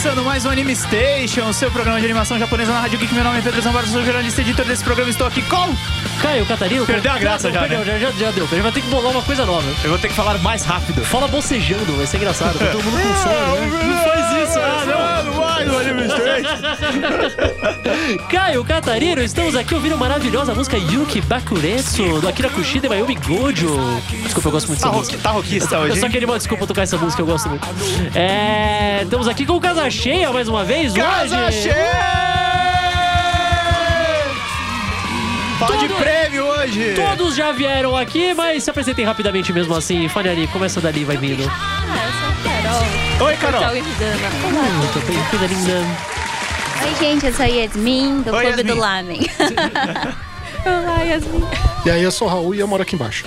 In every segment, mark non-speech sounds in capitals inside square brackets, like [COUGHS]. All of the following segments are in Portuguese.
começando mais um Anime Station, seu programa de animação japonesa na Rádio Geek. Meu nome é Pedro Zambardo, sou jornalista e editor desse programa. Estou aqui com. Caio, Catarino. Perdeu a graça já, perdeu, né? já, já, já deu. A gente vai ter que bolar uma coisa nova. Eu vou ter que falar mais rápido. Fala bocejando, vai ser engraçado. Tá todo mundo com [LAUGHS] sono, né? Não faz isso, ah, não. mais um Anime Station. [LAUGHS] Caio, Catarino, estamos aqui ouvindo a maravilhosa música Yuki Bakuretsu, do Akira Kushida e Mayumi Gojo. Desculpa, eu gosto muito Tá, dessa roqui, música. tá roquista Eu hoje. só hein? queria uma desculpa tocar essa música, eu gosto muito. É, estamos aqui com Casa Cheia mais uma vez Casa hoje. cheia! Fala de Tudo- prêmio hoje! Todos já vieram aqui, mas se apresentem rapidamente mesmo assim. Faniani, começa dali, vai vindo. Ah, eu sou a Carol. Oi, Carol. Linda. Oi, gente, eu sou a Yasmin, do Oi, Clube Yasmin. do Lamen. [LAUGHS] Olá, Yasmin. E aí, eu sou o Raul e eu moro aqui embaixo.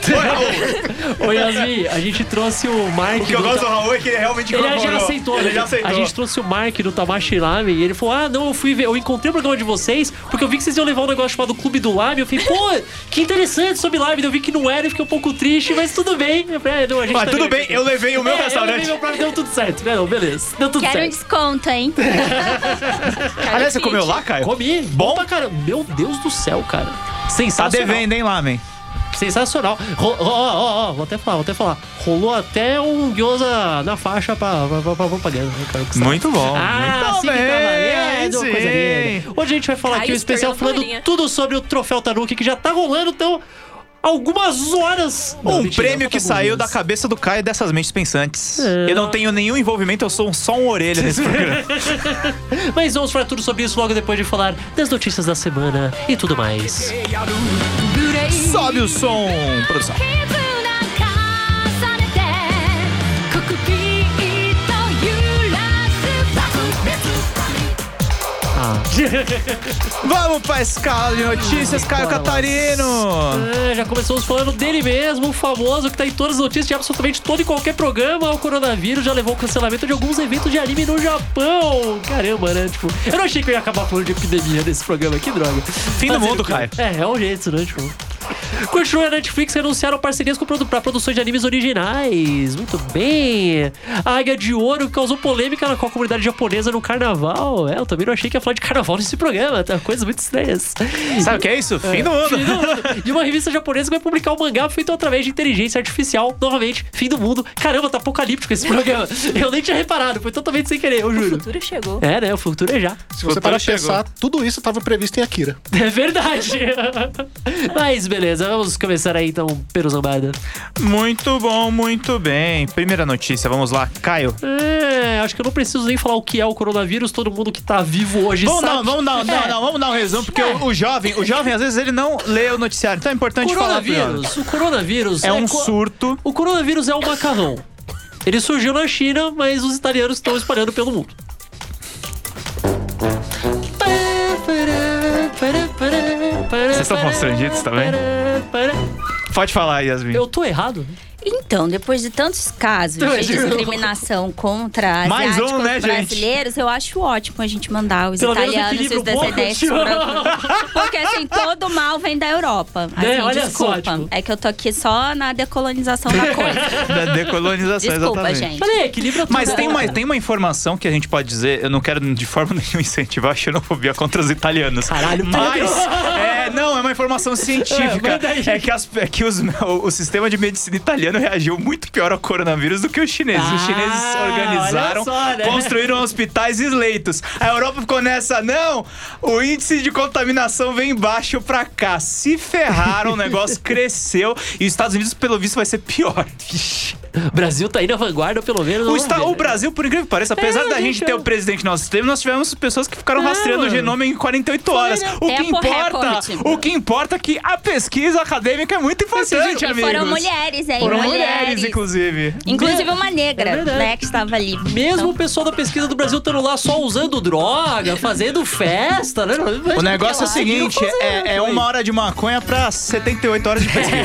Ô [LAUGHS] Yasmin, a gente trouxe o Mark O que eu gosto do Raul é que ele realmente Ele já aceitou, Ele né? já aceitou. A gente trouxe o Mark do Tamashi Lame e ele falou: Ah, não, eu fui ver, eu encontrei o programa de vocês porque eu vi que vocês iam levar um negócio chamado Clube do Lame. Eu falei, pô, que interessante sobre Lame. Eu vi que não era e fiquei um pouco triste, mas tudo bem. Eu falei, "É, não, a gente Mas tá tudo bem bem, eu levei o meu é, Eu restaurante. levei meu prato, deu tudo certo. Não, beleza. Deu tudo Quero um certo. desconto, hein? [LAUGHS] Aliás, você comeu lá, Caio? Comi. Bom pra caramba. Meu Deus do céu, cara. Tá Sensacional. devendo, hein, Lamen? Sensacional. Ó, ó, ó, vou até falar, vou até falar. Rolou até um gyoza na faixa pra, pra, pra, propaganda. né, Muito bom. Ah, muito assim bem, que tá valendo, sim. coisa linda. Hoje a gente vai falar aqui Caio um especial falando tudo sobre o troféu Tanuki que já tá rolando, então algumas horas. Não, Um prêmio que tá saiu da cabeça do Caio dessas mentes pensantes. É. Eu não tenho nenhum envolvimento, eu sou só um orelha nesse [LAUGHS] programa. [LAUGHS] Mas vamos falar tudo sobre isso logo depois de falar das notícias da semana e tudo mais. Sobe o som, produção. [LAUGHS] Vamos pra escala de notícias, Caio. Catarino. É, já começamos falando dele mesmo, o famoso que tá em todas as notícias de absolutamente todo e qualquer programa. O coronavírus já levou ao cancelamento de alguns eventos de anime no Japão. Caramba, né? Tipo, eu não achei que eu ia acabar falando de epidemia nesse programa, que droga. Fim do Fazer mundo, o? Caio. É, é um jeito, né? Tipo. Continua a Netflix anunciaram parcerias com produ pra produções de animes originais. Muito bem. A Águia de Ouro causou polêmica com a comunidade japonesa no carnaval. É, eu também não achei que ia falar de carnaval nesse programa. Tá coisas muito estranhas. Sabe o que é isso? Fim do mundo. Fim do mundo. De [LAUGHS] uma revista japonesa que vai publicar um mangá feito através de inteligência artificial. Novamente, fim do mundo. Caramba, tá apocalíptico esse programa. Eu nem tinha reparado, foi totalmente sem querer, eu O juro. futuro chegou. É, né? O futuro é já. Se você parar pensar, tudo isso estava previsto em Akira. [LAUGHS] É verdade. [LAUGHS] Mas beleza, vamos começar aí então, Peru Zambada. Muito bom, muito bem. Primeira notícia, vamos lá. Caio. É, acho que eu não preciso nem falar o que é o coronavírus, todo mundo que tá vivo hoje Vamos sabe. dar, vamos dar, não, É. não, vamos dar um resumo, porque É. o, o jovem, o jovem, às vezes, ele não lê o noticiário. Então é importante falar pro jovem. Coronavírus, o coronavírus É um co- surto. O coronavírus é o macarrão. Ele surgiu na China, mas os italianos estão espalhando pelo mundo. Vocês estão constrangidos também? Pode falar, Yasmin. Eu tô errado? Então, depois de tantos casos Então, de discriminação contra Mais um, asiáticos né, gente? brasileiros, eu acho ótimo a gente mandar os Pelo italianos e os descendentes sobre- Porque assim, todo mal vem da Europa. Assim, É, olha só, desculpa. tipo. É que eu tô aqui só na decolonização da coisa. [LAUGHS] Da decolonização, Desculpa, exatamente. gente. Falei, equilibra tudo. Mas tem uma, tem uma informação que a gente pode dizer, eu não quero de forma [LAUGHS] nenhuma incentivar a xenofobia contra os italianos. Caralho, mas é, não, é uma informação científica. [LAUGHS] É, manda aí. É que, as- é que os- o, o sistema de medicina italiano reagiu muito pior ao coronavírus do que os chineses. os Ah, chineses organizaram, só, né? construíram hospitais e leitos. A Europa ficou nessa, não, o índice de contaminação vem baixo pra cá. Se ferraram, o negócio [LAUGHS] cresceu e os Estados Unidos, pelo visto, vai ser pior. O Brasil tá aí na vanguarda, pelo menos. O, ver, o né? Brasil, por incrível que pareça, apesar É, da gente gente ter o presidente nós temos, nós tivemos pessoas que ficaram É, rastreando o mano. genoma em 48 horas. O que importa, o que importa é que a pesquisa acadêmica é muito importante, E amigos. foram mulheres, hein? Foram mulheres, inclusive. Inclusive uma negra, É né, que estava ali. Mesmo Então, o pessoal da pesquisa do Brasil estando lá só usando droga, fazendo festa, né? O negócio é o seguinte, é, é uma hora de maconha pra 78 horas de [LAUGHS] pesquisa.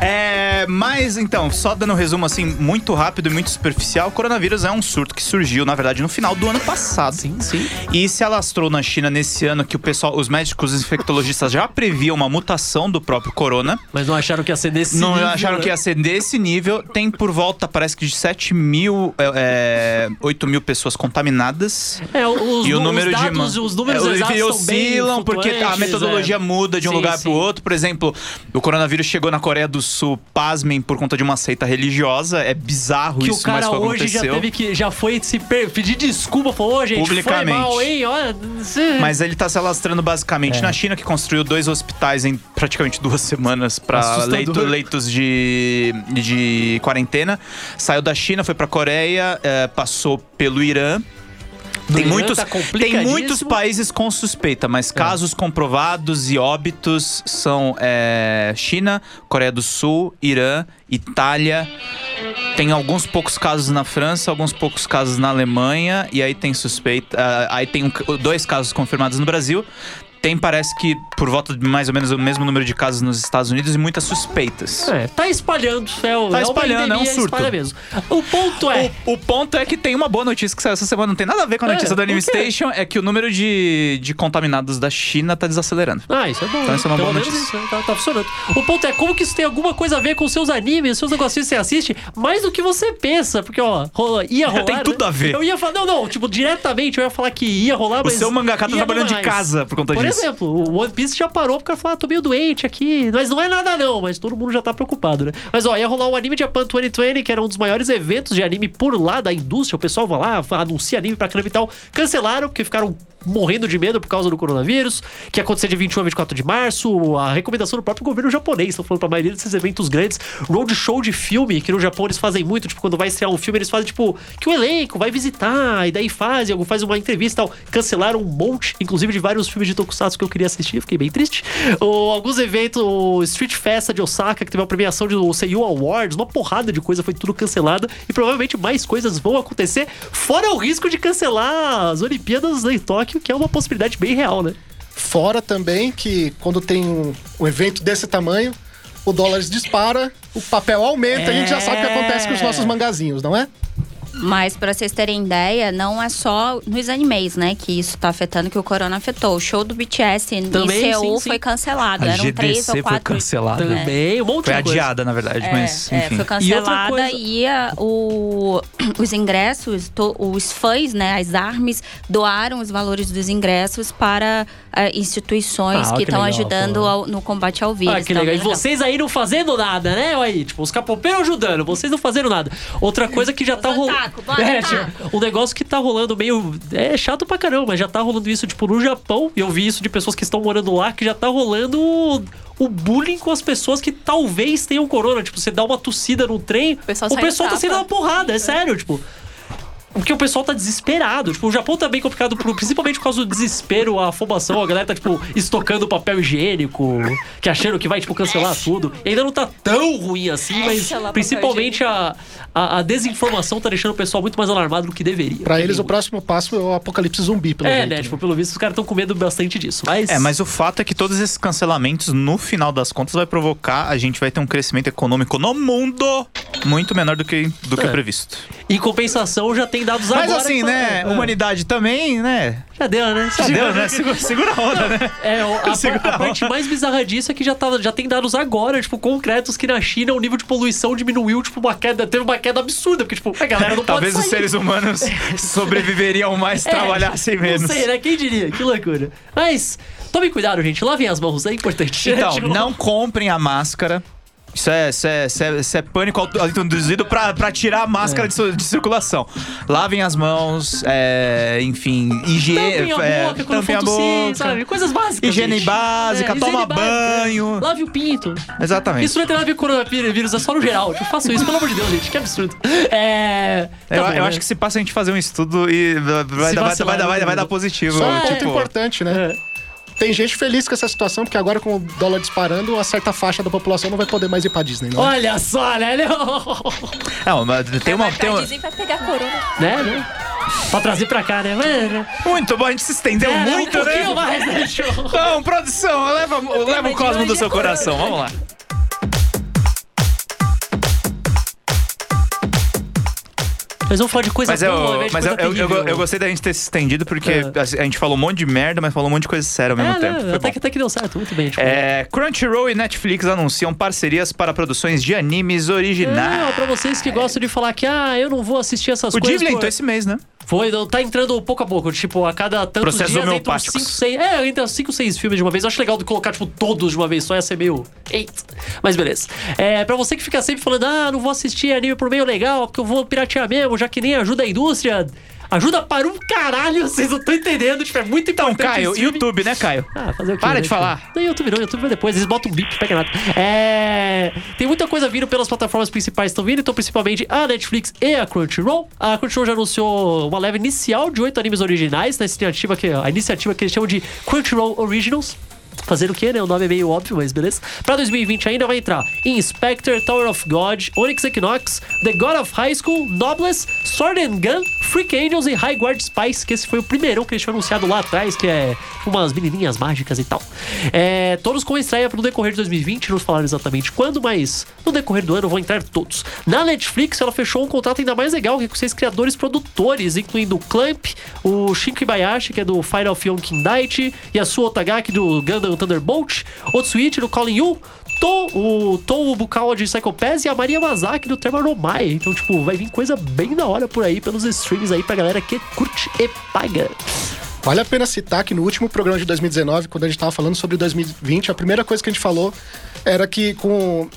é, mas, então, só dando um resumo assim, muito rápido e muito superficial, o coronavírus é um surto que surgiu, na verdade, no final do ano passado. Sim, sim. E se alastrou na China nesse ano que o pessoal, os médicos infectologistas já previa uma mutação do próprio corona. Mas não acharam que ia ser desse Não nível, acharam né? que ia ser desse nível. Tem por volta, parece que de 7 mil, é, é, 8 mil pessoas contaminadas. É, os, e o os número dados, de. os números é, exatos oscilam porque a metodologia é. muda de um Sim, lugar para o outro. Por exemplo, o coronavírus chegou na Coreia do Sul, pasmem, por conta de uma seita religiosa. É bizarro Que isso, cara mas foi o que hoje já aconteceu. teve que. Já foi se pedir desculpa, falou, ô, gente, foi Publicamente. mal, hein? Olha. Mas ele tá se alastrando basicamente É. na China, que construiu dois hospitais em praticamente duas semanas para leito, leitos de, de quarentena. Saiu da China, foi pra Coreia, eh, passou pelo Irã. Tem Irã muitos, tá tem muitos países com suspeita, mas casos comprovados e óbitos são eh, China, Coreia do Sul, Irã, Itália. Tem alguns poucos casos na França, alguns poucos casos na Alemanha, e aí tem suspeita. ah, aí tem um- dois casos confirmados no Brasil. Tem, parece que, por volta de mais ou menos o mesmo número de casos nos Estados Unidos e muitas suspeitas. É, tá espalhando. É, o- Tá é espalhando, é um surto. espalha mesmo. O ponto é. O, o ponto é que tem uma boa notícia que saiu essa semana, não tem nada a ver com a É, notícia do o quê? Anime Station, é que o número de, de contaminados da China tá desacelerando. Ah, isso é bom. Então essa é uma Pelo boa notícia. isso, né? tá, tá funcionando. O ponto é como que isso tem alguma coisa a ver com seus animes, seus negocinhos que você assiste, mais do que você pensa. Porque, ó, rola- ia rolar. Tem tudo né? a ver. Eu ia falar, não, não, tipo, diretamente eu ia falar que ia rolar, O mas. seu mangaka tá trabalhando de casa por conta Por disso. Exemplo, o One Piece já parou porque falou, ah, tô meio doente aqui. Mas não é nada não, mas todo mundo já tá preocupado, né? Mas ó, ia rolar o Anime Japan 2020, que era um dos maiores eventos de anime por lá da indústria. O pessoal vai lá, anuncia anime pra caramba e tal. Cancelaram, porque ficaram morrendo de medo por causa do coronavírus, que ia acontecer de 21 a 24 de março, a recomendação do próprio governo japonês, estão falando pra maioria desses eventos grandes, road show de filme, que no Japão eles fazem muito, tipo, quando vai estrear um filme, eles fazem, tipo, que o elenco vai visitar, e daí fazem, algum faz uma entrevista e tal. Cancelaram um monte, inclusive de vários filmes de Tokusatsu que eu queria assistir, fiquei bem triste. Ou, alguns eventos, o Street Festa de Osaka, que teve a premiação do Seiyu Awards, uma porrada de coisa foi tudo cancelada, e provavelmente mais coisas vão acontecer, fora o risco de cancelar as Olimpíadas em Tóquio, que é uma possibilidade bem real, né? Fora também que quando tem um, um evento desse tamanho, o dólar dispara, o papel aumenta, a gente já sabe o que acontece com os nossos mangazinhos, não é? Mas pra vocês terem ideia, não é só nos animes, né, que isso tá afetando, que o corona afetou. O show do BTS Também, em Seul sim, sim. foi cancelado. A Eram três GDC ou foi quatro. cancelada. É. Também, um monte Foi de coisa. adiada, na verdade, É, mas é, enfim. foi E outra cancelada coisa- e, a- o, [COUGHS] os ingressos, to- os fãs, né, as armes, doaram os valores dos ingressos para instituições Ah, que estão ajudando ao- no combate ao vírus. Ah, que Então, legal. E vocês aí não fazendo nada, né? Olha aí, tipo, os capopeiros ajudando, vocês não fazendo nada. Outra coisa que já tá rolando. [LAUGHS] É, tipo, um negócio que tá rolando meio. É chato pra caramba, mas já tá rolando isso, tipo, no Japão. E eu vi isso de pessoas que estão morando lá, que já tá rolando o, o bullying com as pessoas que talvez tenham corona. Tipo, você dá uma tossida no trem, o pessoal pessoal, sai no tá sendo uma porrada, é sério, tipo. Porque o pessoal tá desesperado. Tipo, o Japão tá bem complicado, por- principalmente por causa do desespero, a afobação. A galera tá, tipo, estocando papel higiênico, que achando que vai, tipo, cancelar tudo. E ainda não tá tão ruim assim, mas lá, papel principalmente a, a, a desinformação tá deixando o pessoal muito mais alarmado do que deveria. Pra Que eles, o próximo passo é o apocalipse zumbi, pelo É, jeito. né? Tipo, pelo visto, os caras estão com medo bastante disso. Mas. É, mas o fato é que todos esses cancelamentos, no final das contas, vai provocar, a gente vai ter um crescimento econômico no mundo muito menor do que, do que É. o previsto. Em compensação, já tem dados Mas agora. assim, que né? falam- Humanidade também, né? Já deu, né? Já deu, né? Segura, segura a onda, né? É, a, [LAUGHS] Segura a a parte mais bizarra disso é que já, tá, já tem dados agora, tipo, concretos que na China o nível de poluição diminuiu, tipo, uma queda, teve uma queda absurda, porque, tipo, a galera não [LAUGHS] Talvez os seres humanos [LAUGHS] sobreviveriam mais, É, trabalhassem menos. Não sei, né? Quem diria? Que loucura. Mas, tome cuidado, gente. Lavem as mãos, é importante. Então, não comprem a máscara. Isso é, isso é, isso é, isso é pânico auto- autoinduzido pra, pra tirar a máscara É. de, de circulação. Lavem as mãos, é, enfim, higiene. Tampem a é, boca quando tampem for a tossir, boca. sabe? Coisas básicas. Higiene gente. básica, higiene toma básica. banho. Lave o pinto. Exatamente. Isso não tem nada a ver com coronavírus, é só no geral. Tipo, faço isso, pelo amor de Deus, gente. Que absurdo. É. tá eu bom, eu né? acho que se passa a gente fazer um estudo e vai, dar- vai, vacilar, vai, vai, vai dar positivo. Só um ponto tipo, importante, né? É. Tem gente feliz com essa situação, porque agora com o dólar disparando, uma certa faixa da população não vai poder mais ir pra Disney, não é? Olha só, né? não, mas tem uma, tem uma- Dizem vai pegar corona. né, né? Pra trazer pra cá, né? Mano, Muito bom, a gente se estendeu é, muito, um pouquinho né? mais, né? Show. Então, produção, leva, leva o cosmo do seu coração. Vamos lá. Mas vamos falar de coisa Mas, eu, boa, ao invés de mas eu, coisa eu, eu, eu gostei da gente ter se estendido porque É. a gente falou um monte de merda, mas falou um monte de coisa séria ao mesmo É, tempo. Foi até, que, até que deu certo, muito bem. É, Crunchyroll e Netflix anunciam parcerias para produções de animes originais. É, pra vocês que gostam de falar que, ah, eu não vou assistir essas o coisas. Ghibli por- entrou esse mês, né? Foi, tá entrando pouco a pouco. Tipo, a cada tantos Processos dias entra uns homeopáticos. 5, 6... É, entra 5, 6 filmes de uma vez. Eu acho legal de colocar, tipo, todos de uma vez. Só ia ser meio... Eita. Mas beleza. É, pra você que fica sempre falando, ah, não vou assistir anime por meio legal, porque eu vou piratear mesmo, já que nem ajuda a indústria... Ajuda para um caralho, vocês não estão entendendo. Tipo, é muito Então, importante. Caio, esse filme. YouTube, né, Caio? Ah, fazer o quê? Para né, de cara? falar. Não, YouTube não, YouTube vai depois, eles botam um bip, pega nada. É. Tem muita coisa vindo pelas plataformas principais estão vindo, então principalmente a Netflix e a Crunchyroll. A Crunchyroll já anunciou uma leve inicial de oito animes originais nessa iniciativa que, a iniciativa que eles chamam de Crunchyroll Originals. Fazer o quê, né? O nome é meio óbvio, mas beleza. Pra 2020 ainda vai entrar Inspector, Tower of God, Onyx Equinox, The God of High School, Noblesse, Sword and Gun, Freak Angels e High Guard Spice, que esse foi o primeirão que eles tinham anunciado lá atrás, que é umas menininhas mágicas e tal. É, todos com estreia no decorrer de 2020, não falaram exatamente quando, mas no decorrer do ano vão entrar todos. Na Netflix, ela fechou um contrato ainda mais legal, que é com seis criadores produtores, incluindo o Clamp, o Shinko Ibayashi, que é do Final Film Kindaichi, e a Su Otagaki do Gundam Thunderbolt, Otsuichi do Calling You, To, o Tou Bukawa de Psycho Pass e a Maria Mazaki do Termanomai. Então, tipo, vai vir coisa bem da hora por aí, pelos streams aí pra galera que curte e paga. Vale a pena citar que no último programa de 2019, quando a gente tava falando sobre 2020, a primeira coisa que a gente falou era que com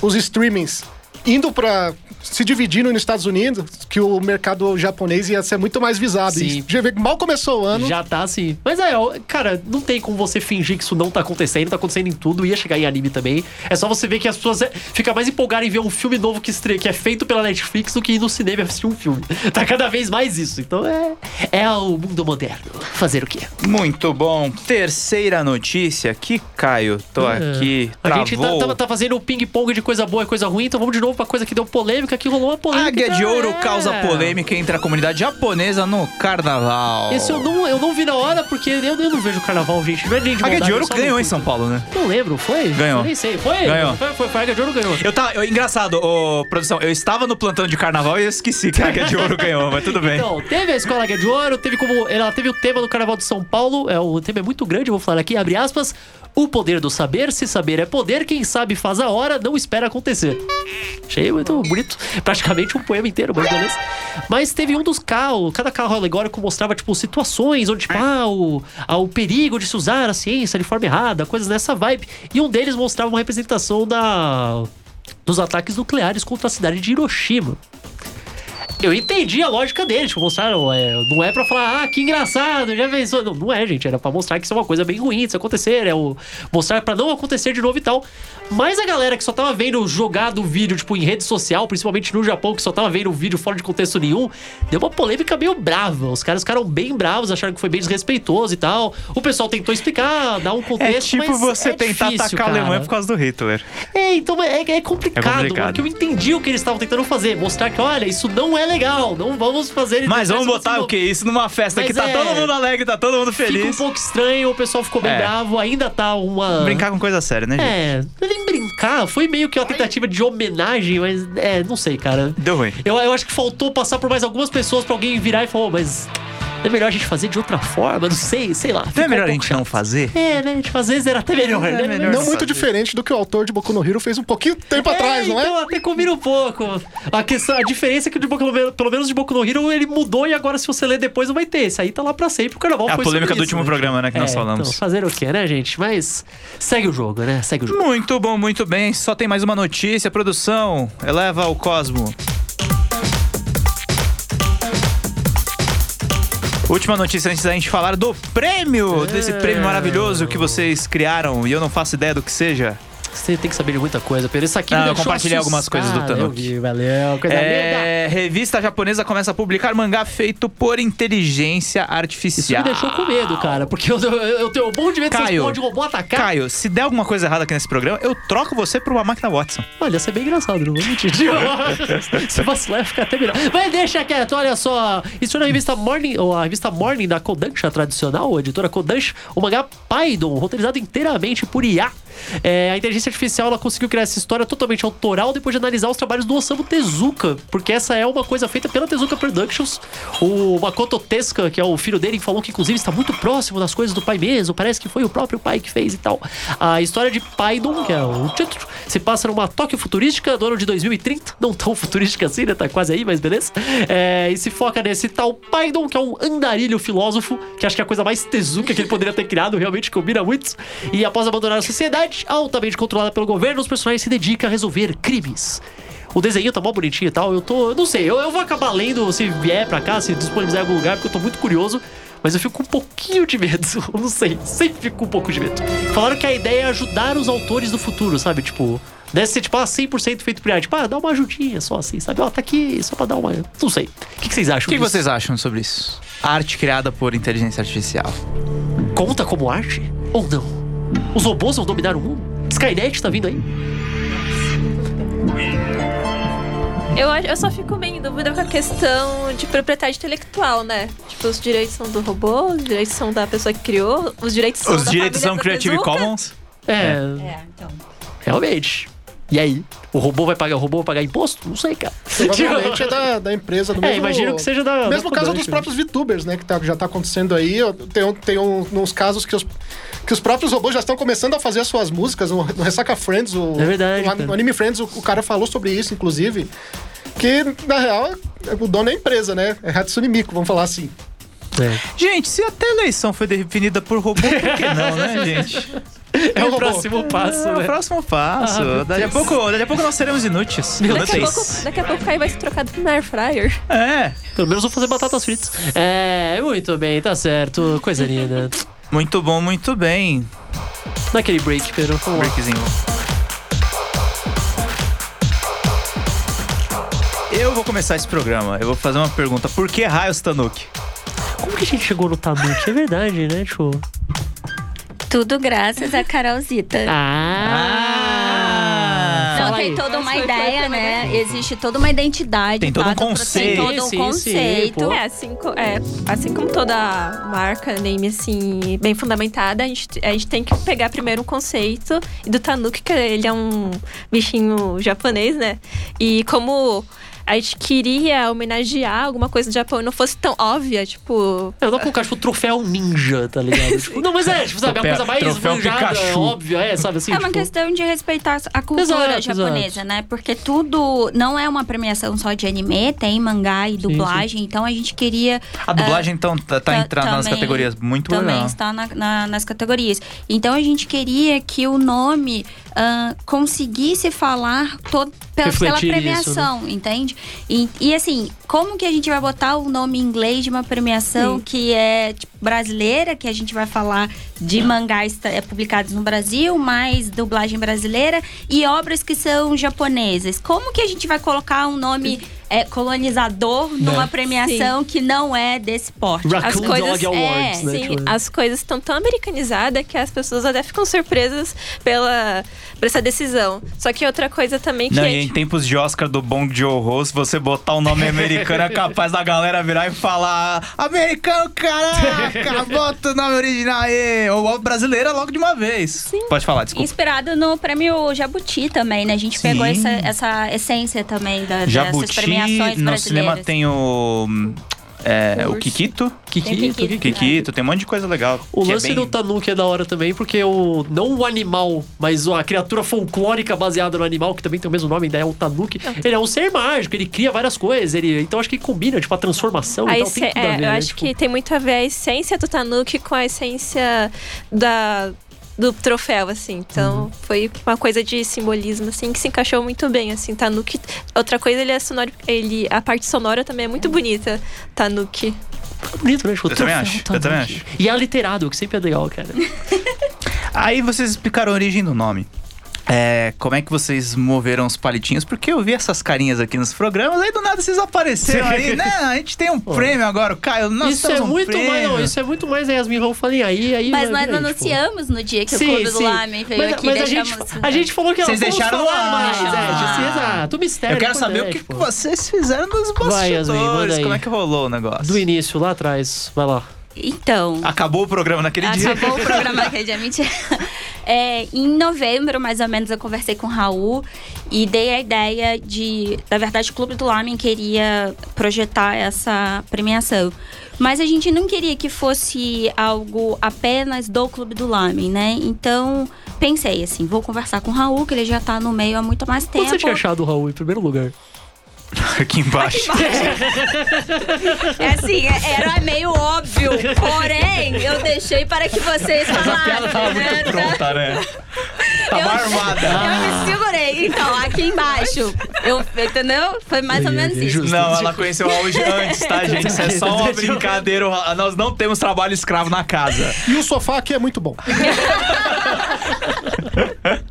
os streamings indo para se dividindo nos Estados Unidos, que o mercado japonês ia ser muito mais visado. Sim. Já vê que mal começou o ano. Já tá assim. Mas é, cara, não tem como você fingir que isso não tá acontecendo, tá acontecendo em tudo, ia chegar em anime também. É só você ver que as pessoas é, ficam mais empolgadas em ver um filme novo que, estre... que é feito pela Netflix do que ir no cinema assistir um filme. [LAUGHS] Tá cada vez mais isso. Então é, é o mundo moderno. Fazer o quê? Muito bom. Terceira notícia aqui, Caio. Tô aqui. É. A gente tá, Travou. tá, tá fazendo o ping-pong de coisa boa e coisa ruim, então vamos de novo pra coisa que deu polêmica, que rolou uma polêmica. Águia de Ouro é. causa polêmica entre a comunidade japonesa no carnaval. Esse eu não, eu não vi na hora, porque eu, eu não vejo carnaval, gente. Não é nem de Águia de Ouro ganhou em São. Paulo, né? Não lembro, foi? Ganhou. Eu nem sei. Foi? Ganhou. Foi, foi, foi Águia de Ouro ganhou. Eu tava. eu- engraçado, ô, produção, eu estava no plantão de carnaval e eu esqueci que a Águia de Ouro ganhou, mas tudo bem. Então, teve a Escola Águia de Ouro, teve como. Ela teve o tema do Carnaval de São Paulo. É, o tema é muito grande, eu vou falar aqui, abre aspas. O poder do saber, se saber é poder, quem sabe faz a hora, não espera acontecer. Achei muito bonito. Praticamente um poema inteiro, mas beleza. Mas teve um dos carros, cada carro alegórico mostrava, tipo, situações onde, tipo, ah, o, ah, o perigo de se usar a ciência de forma errada, coisas nessa vibe. E um deles mostrava uma representação da dos ataques nucleares contra a cidade de Hiroshima. Eu entendi a lógica deles, tipo, mostraram, é, não é pra falar, ah, que engraçado, já pensou. Não, não é, gente, era pra mostrar que isso é uma coisa bem ruim de se acontecer, é o mostrar pra não acontecer de novo e tal. Mas a galera que só tava vendo jogado o vídeo, tipo, em rede social, principalmente no Japão, que só tava vendo o vídeo fora de contexto nenhum, deu uma polêmica meio brava. Os caras ficaram bem bravos, acharam que foi bem desrespeitoso e tal. O pessoal tentou explicar, dar um É contexto, tipo mas você é tentar difícil, atacar a cara. Alemanha por causa do Hitler. É, então é, é complicado, É complicado. porque eu entendi o que eles estavam tentando fazer. Mostrar que, olha, isso não é legal, não vamos fazer... Mas vamos botar assim, o quê? Isso numa festa Mas que tá é- todo mundo alegre, tá todo mundo Fica um feliz. pouco estranho, o pessoal ficou bem É. bravo, ainda tá uma... Brincar com coisa séria, né, gente? É, não é nem brincar, foi meio que uma tentativa de homenagem, mas é, não sei, cara. Deu ruim. Eu, eu acho que faltou passar por mais algumas pessoas pra alguém virar e falar, "Oh, mas é melhor a gente fazer de outra forma, não sei, sei lá. Não ficou é melhor um a gente não chato. fazer? É, né? Tipo, às vezes era até melhor, né? melhor. Não Não muito diferente do que o autor de Boku no Hero fez um pouquinho tempo atrás, não é? Então até combina um pouco. A, questão, a diferença é que o de Boku no, pelo menos de Boku no Hero ele mudou e agora se você ler depois não vai ter. Esse aí tá lá pra sempre. O carnaval É a polêmica do isso, último né? programa, né, que nós É, falamos. Então, fazer o quê, né, gente? Mas segue o jogo, né? Segue o jogo. Muito bom, muito bem. Só tem mais uma notícia, produção. Eleva ao Cosmo. Última notícia antes da gente falar do prêmio, desse prêmio maravilhoso que vocês criaram e eu não faço ideia do que seja. Você tem que saber de muita coisa, Pedro. Isso aqui Não, me eu compartilhei algumas coisas do assustado. Tanuki. Valeu. Coisa linda. É, revista japonesa começa a publicar mangá feito por inteligência Isso artificial. me deixou com medo, cara. Porque eu, eu, eu tenho um bom de medo Caio. de robô atacar. Caio, se der alguma coisa errada aqui nesse programa, eu troco você por uma máquina Watson. Olha, ia ser bem engraçado, não vou mentir. [LAUGHS] Se vacilar, fica até melhor. Mas deixa quieto, olha só. Isso é na revista Morning, ou a revista Morning da Kodansha tradicional, a editora Kodansha, o mangá Paidon, roteirizado inteiramente por IA. É, a inteligência artificial ela conseguiu criar essa história totalmente autoral depois de analisar os trabalhos do Osamu Tezuka, porque essa é uma coisa feita pela Tezuka Productions. O Makoto Tezuka, que é o filho dele, falou que inclusive está muito próximo das coisas do pai mesmo, parece que foi o próprio pai que fez e tal. A história de Paidon, que é o título, se passa numa Tóquio futurística do ano de 2030, não tão futurística assim, né? Tá quase aí, mas beleza. É, e se foca nesse tal Paidon, que é um andarilho filósofo, que acho que é a coisa mais Tezuka que ele poderia ter criado, realmente combina muito. E após abandonar a sociedade, altamente controlada pelo governo, os personagens se dedicam a resolver crimes. O desenho tá mó bonitinho e tal. Eu tô. Eu não sei, eu, eu vou acabar lendo se vier pra cá, se disponibilizar em algum lugar, porque eu tô muito curioso. Mas eu fico com um pouquinho de medo. [LAUGHS] Eu não sei, sempre fico com um pouco de medo. Falaram que a ideia é ajudar os autores do futuro, sabe? Tipo, deve ser tipo, ah, 100% feito por IA. Tipo, ah, dá uma ajudinha só assim, sabe? Ó, tá aqui só pra dar uma. Não sei. O que, que vocês acham O que, que vocês acham sobre isso? Arte criada por inteligência artificial. Conta como arte? Ou não? Os robôs vão dominar o mundo? Skynet tá vindo aí? Eu, eu só fico meio em dúvida com a questão de propriedade intelectual, né? Tipo, os direitos são do robô, os direitos são da pessoa que criou, os direitos são Os da direitos são Creative Tezuka. Commons? É, É, então. realmente. E aí? O robô vai pagar, o robô vai pagar imposto? Não sei, cara. Provavelmente é da, da empresa do É, mesmo... imagino que seja da. Mesmo da caso Kodansha, dos né? próprios VTubers, né? Que tá- já tá acontecendo aí. Tem, tem um- uns casos que os, que os próprios robôs já estão começando a fazer as suas músicas. No, no Ressaca Friends, o, É verdade, no, no Anime Friends, o, o cara falou sobre isso, inclusive. Que, na real, o dono é a empresa, né? É Hatsune Miku, vamos falar assim. É. Gente, se até a eleição foi definida por robô, por que [LAUGHS] não, né, gente? [LAUGHS] É o robô. próximo passo, É o né? próximo passo. Ah, meu daqui, a Deus. pouco, daqui a pouco nós seremos inúteis. Daqui a, Inúteis. pouco, daqui a pouco o Caio vai ser trocado por air fryer. É, Pelo menos vou fazer batatas fritas. É, muito bem, tá certo. Coisa linda. muito bom, muito bem. Naquele break, Pedro. Vamos. Breakzinho. Eu vou começar esse programa. Eu vou fazer uma pergunta. Por que raios Tanuki? Como que a gente chegou no Tanuki? É verdade, né, Tio? Tudo graças a Carolzita. Ah! Não, Fala tem toda uma Mas foi- foi ideia, né? Existe toda uma identidade. Tem todo um conceito. Tem todo um Sim, sim, conceito. pô. É assim, é, assim como toda marca, name assim, bem fundamentada, a gente, a gente tem que pegar primeiro um conceito. E do Tanuki, que ele é um bichinho japonês, né? E como a gente queria homenagear alguma coisa do Japão e não fosse tão óbvia, tipo. Eu não vou colocar, tipo, troféu ninja, tá ligado? [LAUGHS] Tipo, não, mas é, tipo, sabe, a Troféu- coisa mais manjada, Pikachu. óbvia, é, sabe assim? É uma tipo, questão de respeitar a cultura Exato, japonesa, exato. né? Porque tudo não é uma premiação só de anime, tem mangá e dublagem. Então a gente queria. A dublagem, então, tá, tá entrando nas também- categorias. Muito também legal. está na- na- nas categorias. Então a gente queria que o nome ah, conseguisse falar to- pela, pela premiação, entende? E, e assim, como que a gente vai botar o nome em inglês de uma premiação Sim. que é tipo, brasileira, que a gente vai falar de mangás eh, publicados no Brasil, mais dublagem brasileira e obras que são japonesas? Como que a gente vai colocar um nome eh, colonizador numa premiação que não é desse porte? Raccoon As coisas- Dog Awards, é, né? Sim, tipo, as coisas estão tão americanizadas que as pessoas até ficam surpresas pela, por essa decisão. Só que outra coisa também que Não, é. e em tipo, tempos de Oscar do Bong Joon-ho, se você botar o nome americano, é [LAUGHS] capaz da galera virar e falar Americano, caraca, [LAUGHS] bota o nome original aí. Ou brasileira logo de uma vez. Pode falar, desculpa. Inspirado no prêmio Jabuti também, né? A gente Sim. pegou essa, essa essência também da, dessas Jabuti, premiações no brasileiras. cinema tem o... É, o. Kikito. Kikito, Tem Kikito. Kikito, tem um monte de coisa legal. O é lance bem- do Tanuki é da hora também, porque o, não o animal, mas a criatura folclórica baseada no animal, que também tem o mesmo nome, ainda é o Tanuki. Ele é um ser mágico, ele cria várias coisas. Ele, então acho que combina, tipo, a transformação a e tal. esse- Tem tudo a é, ver, eu né? acho Tipo, que tem muito a ver a essência do Tanuki com a essência da, do troféu, assim. Então, Uhum. foi uma coisa de simbolismo, assim, que se encaixou muito bem, assim. Tanuki... Outra coisa, ele é sonoro... Ele, a parte sonora também é muito bonita, Tanuki. bonito, né? Tipo, Eu também acho, eu também Tanuki. E é literado, que sempre é legal, cara. [LAUGHS] Aí vocês explicaram a origem do nome. É, como é que vocês moveram os palitinhos? Porque eu vi essas carinhas aqui nos programas, aí do nada vocês apareceram aí, né? A gente tem um prêmio agora, Caio. Nós isso é um muito prêmio. mais, não, isso é muito mais a Yasmin Raul falei aí, aí. Mas nós vira aí, não tipo. anunciamos no dia que Sim, o Clube do sim. Lamen veio mas, aqui mas a, deixamos... gente, a gente falou que Vocês deixaram falar no ar. mais, é, sim, exato. O mistério. Eu quero é saber o que, pô. vocês fizeram nos Vai, Yasmin, manda bastidores. aí. Como é que rolou o negócio? Do início, lá atrás. Vai lá. Então... Acabou o programa naquele dia. Acabou o programa naquele dia, mentira. [LAUGHS] é, em novembro, mais ou menos, eu conversei com o Raul e dei a ideia de. Na verdade, o Clube do Lamen queria projetar essa premiação. Mas a gente não queria que fosse algo apenas do Clube do Lamen, né? Então, pensei assim, vou conversar com o Raul, que ele já tá no meio há muito mais tempo. Quando você tinha achado o Raul em primeiro lugar? Aqui embaixo. É assim, é- era meio óbvio. Porém, eu deixei para que vocês falassem. né? muito pronta, né? Tava Eu- armada. Eu me segurei. Então, aqui embaixo. Eu, entendeu? Foi mais ou menos isso. Não, ela conheceu o Raul antes, tá, gente? Isso é só uma brincadeira. Nós não temos trabalho escravo na casa. E o sofá aqui é muito bom. [LAUGHS]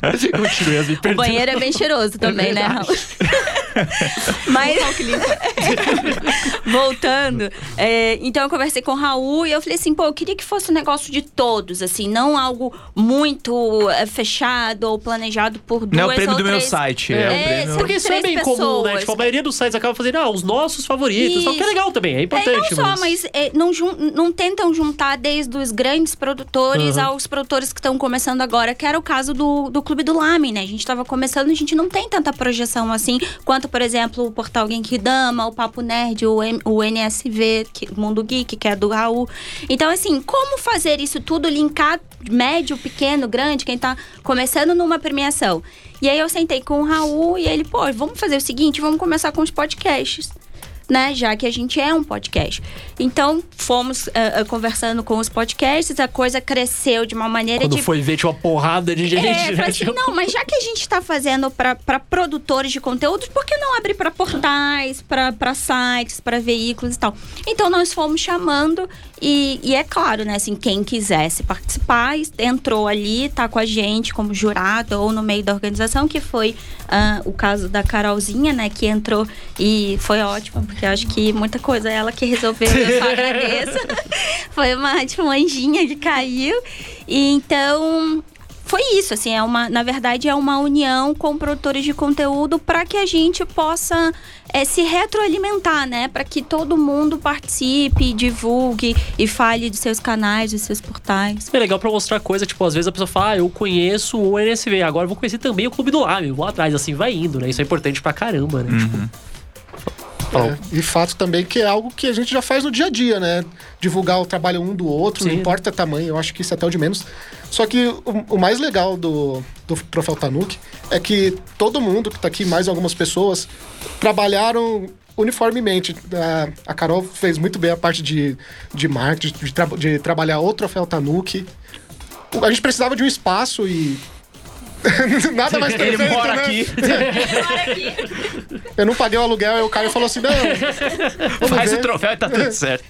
[LAUGHS] Continue a me O banheiro é bem cheiroso também, né, Raul? [LAUGHS] Mas. [LAUGHS] Voltando. é, então eu conversei com o Raul e eu falei assim, pô, eu queria que fosse um negócio de todos, assim, não algo muito é, fechado ou planejado por duas Não é o prêmio do meu site. É, É, o prêmio. Porque isso é bem comum, né? pessoas. Tipo, a maioria dos sites acaba fazendo, ah, os nossos favoritos. Então, que é legal também, é É, importante. não só, mas é, não, não tentam juntar desde os grandes produtores Uhum. aos produtores que estão começando agora, que era o caso do, do Clube do Lame, né? A gente tava começando, a gente não tem tanta projeção assim, quanto, por exemplo, o Portal Genkidama, o Papo Nerd, o, M- o NSV, que, Mundo Geek, que é do Raul. Então, assim, como fazer isso tudo linkar médio, pequeno, grande, quem tá começando numa premiação? E aí eu sentei com o Raul e ele, pô, vamos fazer o seguinte, vamos começar com os podcasts né? Já que a gente é um podcast. Então, fomos eh, conversando com os podcasts, a coisa cresceu de uma maneira Quando de. foi ver, tinha uma porrada de gente. É, né? assim, não, mas já que a gente tá fazendo para produtores de conteúdos, por que não abrir para portais, para sites, para veículos e tal? Então nós fomos chamando e, e é claro, né, assim, quem quisesse participar entrou ali, tá com a gente como jurado ou no meio da organização, que foi ah, o caso da Carolzinha, né, que entrou e foi ótimo, porque eu acho que muita coisa ela que resolveu, eu só agradeço. foi uma, tipo, uma anjinha que caiu. E então, foi isso, assim, é uma, na verdade é uma união com produtores de conteúdo para que a gente possa é, se retroalimentar, né? Para que todo mundo participe, divulgue e fale de seus canais, de seus portais. É legal pra mostrar coisa, tipo, às vezes a pessoa fala, ah, eu conheço o NSV, agora eu vou conhecer também o Clube do Lame, vou atrás, assim, vai indo, né? Isso é importante pra caramba, né? Tipo, É, e fato também que é algo que a gente já faz no dia a dia, né? Divulgar o trabalho um do outro, Sim. não importa o tamanho, eu acho que isso é até o de menos. Só que o, o mais legal do, do Troféu Tanuki é que todo mundo que tá aqui, mais algumas pessoas, trabalharam uniformemente. A, a Carol fez muito bem a parte de, de marketing, de, tra- de trabalhar o Troféu Tanuki. A gente precisava de um espaço e. [LAUGHS] Nada mais Ele perfeito, mora né? aqui, Eu não paguei o aluguel, aí o Caio falou assim: não. [LAUGHS] faz ver. o troféu e tá tudo [LAUGHS] certo.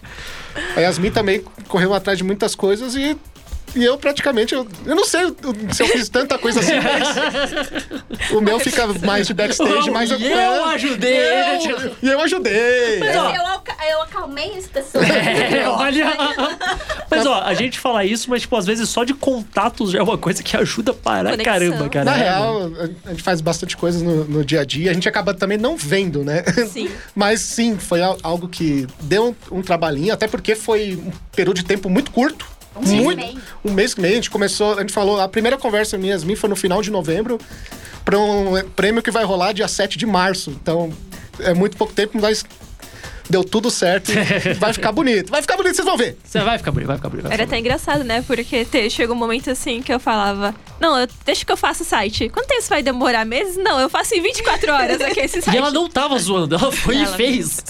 A Yasmin também correu atrás de muitas coisas e, e eu praticamente. Eu, eu não sei se eu fiz tanta coisa assim, mas. [LAUGHS] o meu fica mais de backstage, mas E eu ajudei, né, Eu- E eu ajudei. Mas, ó, Eu, eu acalmei as pessoas. É, [LAUGHS] olha. Mas ó, a gente fala isso, mas tipo, às vezes só de contatos já é uma coisa que ajuda para Conexão. caramba, cara. Na real, a gente faz bastante coisas no, no dia a dia. A gente acaba também não vendo, né? Sim. [LAUGHS] Mas sim, foi al- algo que deu um, um trabalhinho, até porque foi um período de tempo muito curto. Um mês e muito, meio. Um mês e meio. A gente começou, a gente falou, a primeira conversa minha e Yasmin foi no final de novembro para um prêmio que vai rolar dia 7 de março. Então, é muito pouco tempo, mas deu tudo certo. [LAUGHS] vai ficar bonito. Vai ficar bonito, vocês vão ver. Você vai ficar bonito, vai ficar bonito. vai Era até engraçado, né? Porque te, chegou um momento assim que eu falava: Não, eu, deixa que eu faça o site. Quanto tempo isso vai demorar? Meses? Não, eu faço em 24 horas aqui esse site. E ela não tava zoando, ela foi e Ela fez.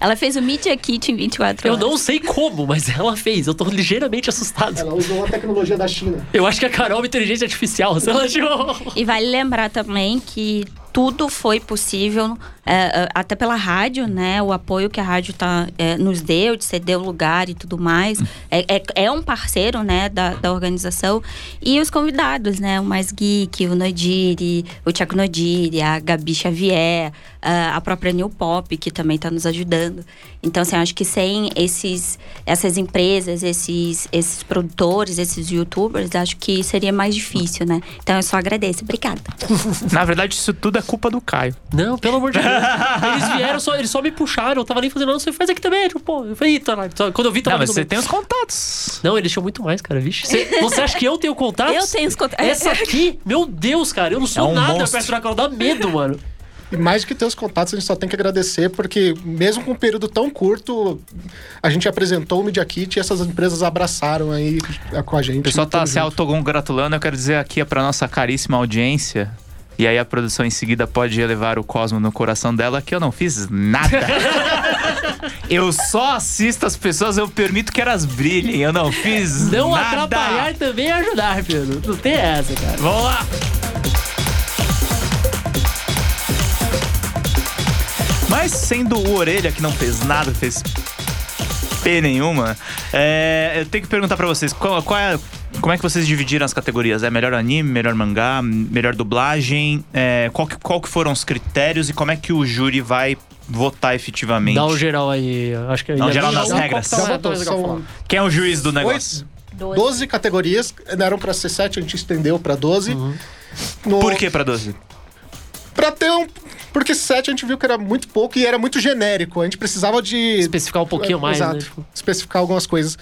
Ela fez o Media Kit em 24 Eu horas. não sei como, mas ela fez. Eu tô ligeiramente assustado. Ela usou a tecnologia da China. Eu acho que a Carol é uma inteligência artificial. Se ela tipo... E vale lembrar também que tudo foi possível, é, é, até pela rádio, né? O apoio que a rádio tá, é, nos deu, de ceder o lugar e tudo mais. É, é, é um parceiro, né, da, da organização. E os convidados, né? O Mais Geek, o Nodiri, o Tiago Nodiri, a Gabi Xavier, a a própria New Pop, que também está nos ajudando. Então, assim, eu acho que sem esses, essas empresas, esses, esses produtores, esses youtubers, acho que seria mais difícil, né? Então, eu só agradeço. Obrigada. [LAUGHS] Na verdade, isso tudo é culpa do Caio. Não, pelo amor de Deus. [LAUGHS] eles vieram, só, eles só me puxaram. Eu tava nem fazendo nada. Você faz aqui também. Tipo, pô, eu falei, tá lá. Quando eu vi, tava Não, mas você tem os contatos. Não, eles tinham muito mais, cara. Vixe. Você, você acha que eu tenho contatos? Eu tenho os contatos. Essa aqui, meu Deus, cara, eu não sou É um nada monstro. perto da Carol. Dá medo, mano. E mais do que ter os contatos, a gente só tem que agradecer, porque mesmo com um período tão curto, a gente apresentou o Media Kit e essas empresas abraçaram aí com a gente. O pessoal tá Tamo se junto. autocongratulando. Eu quero dizer aqui pra nossa caríssima audiência. E aí a produção em seguida pode elevar o Cosmo no coração dela, que eu não fiz nada. [LAUGHS] eu só assisto as pessoas, eu permito que elas brilhem. Eu não fiz Não nada. atrapalhar também é ajudar, Pedro. Não tem essa, cara. Vamos lá! Mas sendo o Orelha que não fez nada, fez P nenhuma, é, eu tenho que perguntar pra vocês, qual, qual é, como é que vocês dividiram as categorias? É melhor anime, melhor mangá, melhor dublagem? É, qual, que, qual que foram os critérios e como é que o júri vai votar efetivamente? Dá um geral aí. Acho que Dá um geral Não, nas regras. tá votou, são? Quem é o juiz do negócio? oito, 12 categorias, eram pra ser 7, a gente estendeu pra 12. No- Por que pra 12? Pra ter um. Porque 7 a gente viu que era muito pouco e era muito genérico. A gente precisava de. Especificar um pouquinho É, mais, exato, né? Especificar algumas coisas.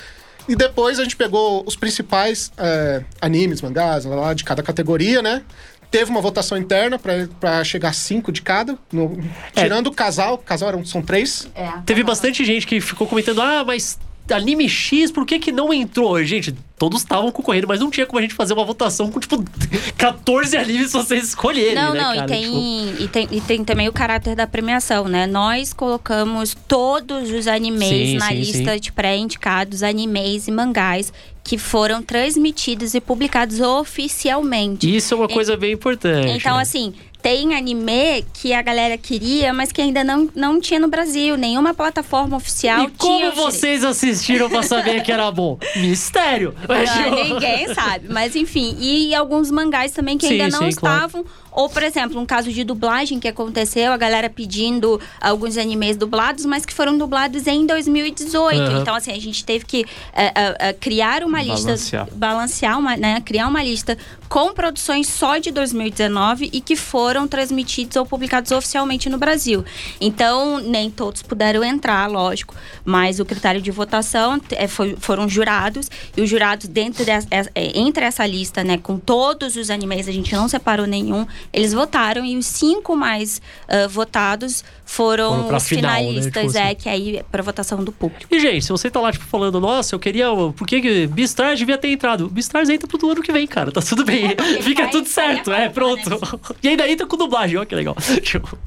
E depois a gente pegou os principais é, animes, mangás, lá, lá, de cada categoria, né? Teve uma votação interna pra- pra chegar a cinco de cada. no- É. Tirando o casal, casal eram, são três. É. Teve bastante gente que ficou comentando: ah, mas anime X, por que que não entrou? Gente, todos estavam concorrendo, mas não tinha como a gente fazer uma votação com, tipo, [LAUGHS] 14 animes vocês escolherem, Não, né, não, cara? e, tem, Tipo, e, tem, e tem também o caráter da premiação, né? Nós colocamos todos os animes Sim, na sim, lista sim. de pré-indicados, animes e mangás que foram transmitidos e publicados oficialmente. Isso é uma coisa bem importante. Então, né? assim, tem anime que a galera queria, mas que ainda não, não tinha no Brasil. Nenhuma plataforma oficial E tinha. como vocês assistiram pra saber que era bom? [LAUGHS] Mistério! Mas, Não, tipo, ninguém sabe. Mas enfim, e alguns mangás também que Sim, ainda não sim, claro. estavam. Ou, por exemplo, um caso de dublagem que aconteceu, a galera pedindo alguns animes dublados, mas que foram dublados em 2018. Aham. Então, assim, a gente teve que é, é, criar uma lista. Balancear. Balancear, uma, né? Criar uma lista com produções só de 2019 e que foram transmitidos ou publicados oficialmente no Brasil. Então, nem todos puderam entrar, lógico, mas o critério de votação é, foi- foram jurados e os jurados dentro dessa, é, é, entre essa lista, né, com todos os animes, a gente não separou nenhum, eles votaram e os cinco mais ah, votados foram, Foram os final, né, finalistas, tipo é, assim. que aí é para votação do público. E, gente, se você tá lá, tipo, falando, nossa, eu queria. Por que Beastars devia ter entrado? Beastars entra pro ano que vem, cara. Tá tudo bem. Porque [LAUGHS] Fica vai- tudo certo. É, pronto. né? E ainda entra com dublagem, ó, que legal. [LAUGHS]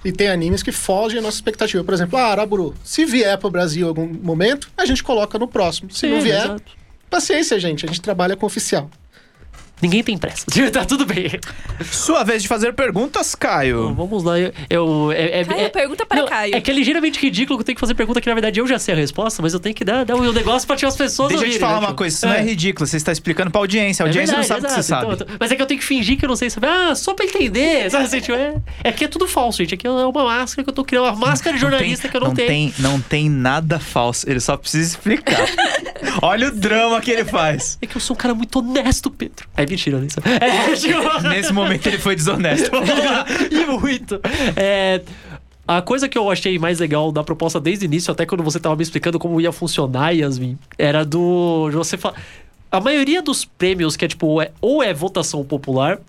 E tem animes que fogem a nossa expectativa. Por exemplo, ah, Araburu, se vier pro Brasil em algum momento, a gente coloca no próximo. Se sim, não vier, exato. paciência, gente. A gente trabalha com oficial. Ninguém tem pressa. [LAUGHS] tá tudo bem. Sua vez de fazer perguntas, Então, Caio. vamos lá. Eu. eu- é, é- Caio, é- pergunta para Não, Caio. É que é ligeiramente ridículo que eu tenho que fazer pergunta que, na verdade, eu já sei a resposta, mas eu tenho que dar, dar um negócio pra tirar as pessoas Deixa eu te ouvirem, falar né, uma tipo? coisa, isso não é ridículo, você está explicando pra audiência. A É audiência não sabe o que você sabe. Então, mas é que eu tenho que fingir que eu não sei saber. Ah, só pra entender. [LAUGHS] Sabe, assim, tipo, é, é que é tudo falso, gente. Aqui é uma máscara que eu tô criando, uma máscara de jornalista que eu não, tenho. Tem, não tem nada falso, ele só precisa explicar. [LAUGHS] Olha o drama que ele faz. É que eu sou um cara muito honesto, Pedro. É mentira, né? Isso- [LAUGHS] É, tipo... Nesse momento ele foi desonesto. [LAUGHS] e muito. É, a coisa que eu achei mais legal da proposta desde o início, até quando você tava me explicando como ia funcionar, Yasmin, era do. Você fa... A maioria dos prêmios que é tipo, é- ou é votação popular.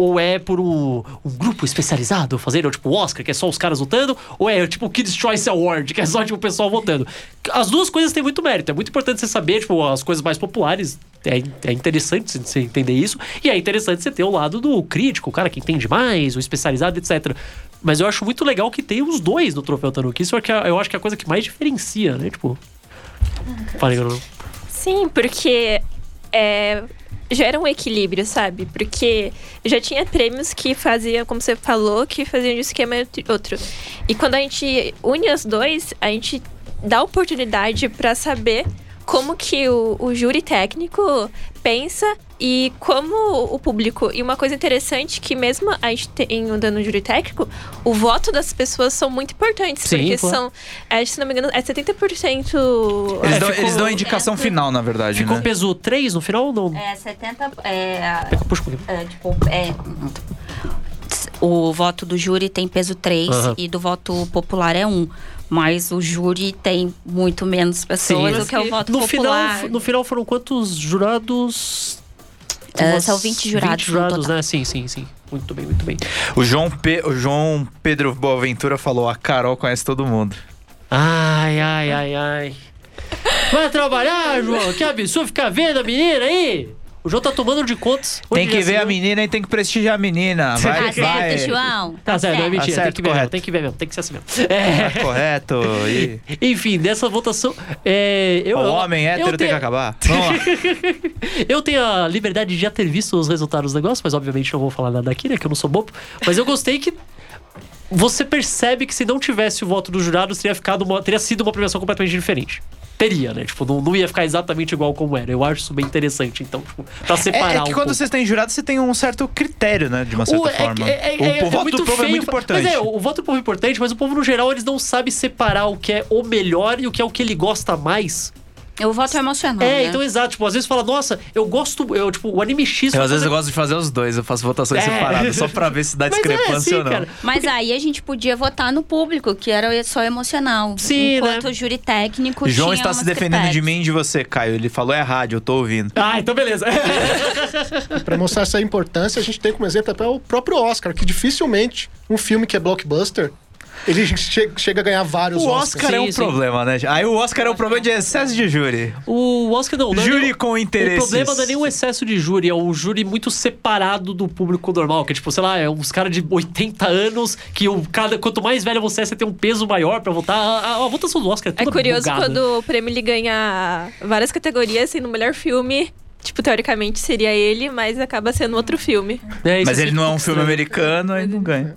Ou é por um, um grupo especializado fazendo, tipo, o Oscar, que é só os caras votando, ou é tipo o Kids Choice Award, que é só tipo, o pessoal votando. As duas coisas têm muito mérito. É muito importante você saber, tipo, as coisas mais populares. É, é interessante você- entender isso. E é interessante você ter o lado do crítico, o cara que entende mais, o especializado, etc. Mas eu acho muito legal que tem os dois no Troféu Tanuki. Isso é que é- eu acho que é a coisa que mais diferencia, né? Tipo. Falei, não. Sim, porque é, gera um equilíbrio, sabe? Porque já tinha prêmios que faziam, como você falou, que faziam de um esquema outro. E quando a gente une os dois, a gente dá oportunidade para saber como que o, o júri técnico pensa e como o público. E uma coisa interessante que mesmo a gente tem um dano júri técnico, o voto das pessoas são muito importantes. Sim, porque claro. são, é, se não me engano, é 70%. Eles, É, dão, ficou- eles dão a indicação final, na verdade, Ficou né? peso 3 no final ou não? É, 70. É, Puxa é, tipo, é, o voto do júri tem peso 3 Aham. e do voto popular é 1. Mas o júri tem muito menos pessoas Sim. do que o voto No popular. final, no final foram quantos jurados? Umas são 20 jurados 20 no jurados, total. né? Sim, sim, sim. Muito bem, muito bem. O João, Pe- o João Pedro Boaventura falou: a Carol conhece todo mundo. Ai, ai, ai, ai. Vai trabalhar, João? Que absurdo ficar vendo a menina aí? O João tá tomando de contas. tem que ver a menina e tem que prestigiar a menina. [LAUGHS] Vai, Tá vai. certo, João? Tá certo, não é mentira. Tá tem certo, que ver mesmo, tem que ver mesmo, tem que ser assim mesmo. É, Tá correto. E... [LAUGHS] enfim, dessa votação. É, eu, o homem eu hétero tem tenho- que acabar. [LAUGHS] Vamos lá. Eu tenho a liberdade de já ter visto os resultados do negócio, mas obviamente não vou falar nada aqui, né? Que eu não sou bobo. Mas eu gostei que. Você percebe que se não tivesse o voto dos jurados, teria, ficado uma- teria sido uma premiação completamente diferente. Teria, né? Tipo, não, não ia ficar exatamente igual como era. Eu acho isso bem interessante. Então, tipo, pra separar É, é um que pouco. quando vocês têm jurado, você tem um certo critério, né? De uma certa O- é- forma. é- é- o, é- o é voto muito do povo é feio muito fa- importante. Mas é, o, o voto do povo é importante, mas o povo, no geral, eles não sabem separar o que é o melhor e o que é o que ele gosta mais. O voto é emocional. é, né? então exato. Tipo, às vezes fala, nossa, eu gosto. Eu, tipo, o anime X. Eu, às vezes fazer- eu gosto de fazer os dois, eu faço votações É. separadas, só pra ver se dá [LAUGHS] Mas é, discrepância sim, ou não. cara. Mas aí a gente podia votar no público, que era só emocional. Sim, Enquanto né? o júri técnico João tinha está se defendendo de critérios. mim e de você, Caio. Ele falou é rádio, eu tô ouvindo. Ah, então beleza. [LAUGHS] Pra mostrar essa importância, a gente tem como exemplo até o próprio Oscar, que dificilmente um filme que é blockbuster, ele che- chega a ganhar vários O Oscars. Oscar é Sim, um sim. problema, né? Aí o Oscar é um problema de excesso de júri. o Oscar não. não é Júri nem- com O interesses. problema não é nem o excesso de júri, é um júri muito separado do público normal. Que é tipo, sei lá, é uns caras de 80 anos que o, cada, quanto mais velho você é, você tem um peso maior pra votar. A, a- a votação do Oscar é É toda curioso bugada. quando o prêmio ele ganha várias categorias, assim, no melhor filme. Tipo, teoricamente seria ele, mas acaba sendo outro filme. É, Mas é ele não é um filme estranho. americano, aí não ganha.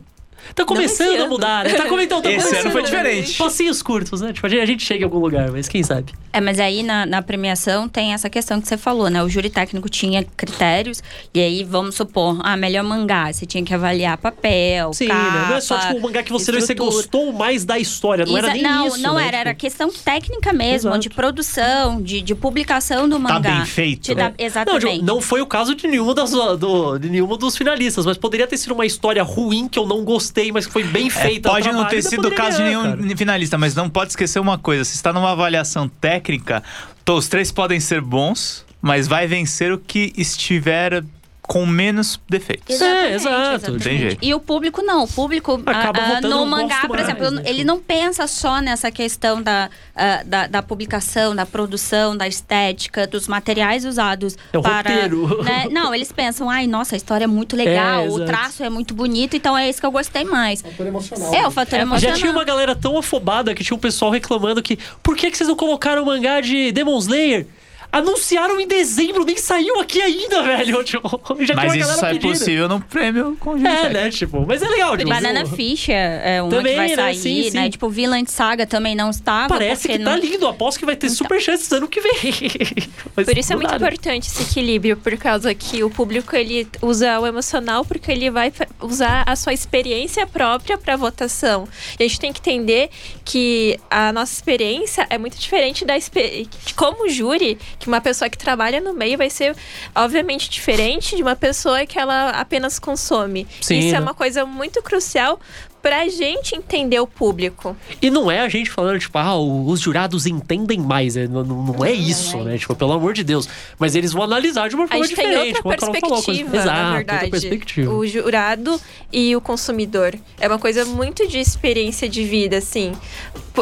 Tá começando a mudar, né? Tá comentando, tá Esse começando. ano foi diferente. Passinhos curtos, né? Tipo, a gente, chega em algum lugar, mas quem sabe? É, mas aí na, na premiação tem essa questão que você falou, né? O júri técnico tinha critérios, e aí vamos supor, ah, melhor mangá, você tinha que avaliar papel, Sim, capa, né? Não é só tipo o mangá que você você gostou mais da história, não era Exa- nem não, isso. não né? era, era Tipo, questão técnica mesmo, Exato. de produção, de, de publicação do mangá. bem feito, dá- né? Não, Exatamente. tipo, não foi o caso de nenhuma das, do, de nenhuma dos finalistas, mas poderia ter sido uma história ruim que eu não gostei, mas que foi bem É, feita. pode o não ter sido o caso de nenhum cara. finalista, mas não pode esquecer uma coisa: se está numa avaliação técnica, os três podem ser bons, mas vai vencer o que estiver com menos defeitos. É, exato, tem jeito. E o público não. O público Acaba ah, votando no mangá, por mais, exemplo, né? ele não pensa só nessa questão da, ah, da, da publicação, da produção, da estética, dos materiais usados É o para. roteiro. né? [LAUGHS] Não, eles pensam, ai, nossa, a história é muito legal, É, o traço é muito bonito, então é isso que eu gostei mais. Fator emocional. É, o fator Já emocional. tinha uma galera tão afobada que tinha um pessoal reclamando que por que, que vocês não colocaram o mangá de Demon Slayer? Anunciaram em dezembro, nem saiu aqui ainda, [LAUGHS] velho. Tipo, já Mas isso só é possível no prêmio com É, técnico. né? Tipo, mas é legal. Tipo, Banana? Fish é é uma Também, que vai né? sair, Sim, sim. né? Tipo, Villain Saga também não estava. Parece que tá não... lindo. Aposto que vai ter super chances ano que vem. [LAUGHS] Mas Por isso é muito nada. importante esse equilíbrio, por causa que o público ele usa o emocional porque ele vai usar a sua experiência própria para votação. E a gente tem que entender que a nossa experiência é muito diferente da expe- de como júri, que uma pessoa que trabalha no meio vai ser obviamente diferente de uma pessoa que ela apenas consome. Sim, isso né? é uma coisa muito crucial pra gente entender o público. E não é a gente falando, tipo, ah, os jurados entendem mais. né? Não, não- não é isso, né? Tipo, pelo amor de Deus. Mas eles vão analisar de uma forma gente tem diferente. outra como a Carol falou, perspectiva, coisa- Exato, na outra perspectiva. O jurado e o consumidor. É uma coisa muito de experiência de vida, assim.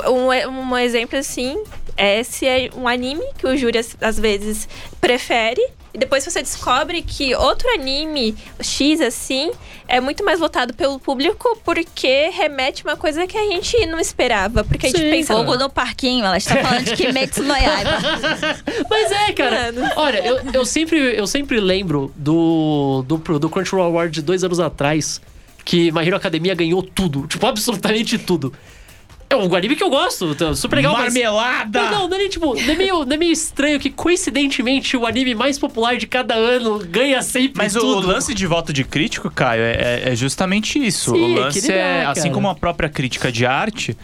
Um, um exemplo, assim, é se é um anime que o júri, às- às vezes, prefere. E depois você descobre que outro anime X, assim, é muito mais votado pelo público porque remete uma coisa que a gente não esperava. Porque a gente Sim, pensa... Fogo no parquinho, ela está falando de Kimetsu no Yaiba. [LAUGHS] Mas é, cara. Mano. Olha, eu, eu, sempre, eu sempre lembro do, do, do Crunchyroll Award de dois anos atrás que My Hero Academia ganhou tudo. Tipo, absolutamente tudo. É um anime que eu gosto, tá super legal, mas... Marmelada! Não, não, não é nem, tipo, não é, meio, não é meio estranho que, coincidentemente, o anime mais popular de cada ano ganha sempre Mas o, tudo. o lance de voto de crítico, Caio, é, é- é justamente isso. Sim, o lance é, dá, assim como a própria crítica de arte,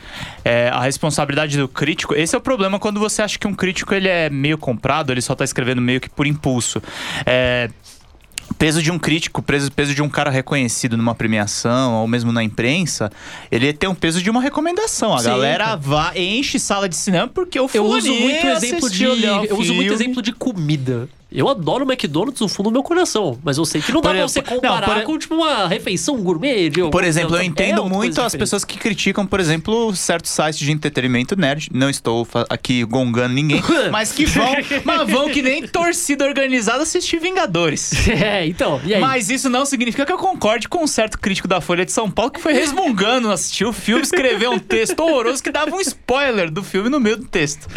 é, a responsabilidade do crítico. Esse é o problema quando você acha que um crítico ele é meio comprado, ele só tá escrevendo meio que por impulso. É, peso de um crítico, peso, peso de um cara reconhecido numa premiação ou mesmo na imprensa, ele tem um peso de uma recomendação. A Sim, galera cara. vai, enche sala de cinema porque o Eu uso muito exemplo de. Eu uso muito exemplo de comida. Eu adoro McDonald's no fundo do meu coração, mas eu sei que não dá Por pra exemplo- você comparar não, por- com tipo uma refeição gourmet. De Por exemplo, eu é entendo outra muito as diferente. pessoas que criticam, por exemplo, certos sites de entretenimento nerd. Não estou aqui gongando ninguém, [LAUGHS] mas que vão, mas vão que nem torcida organizada assistir Vingadores. [LAUGHS] É, então, e aí? Mas isso não significa que eu concorde com um certo crítico da Folha de São Paulo que foi resmungando, assistiu o filme, escreveu um texto horroroso que dava um spoiler do filme no meio do texto.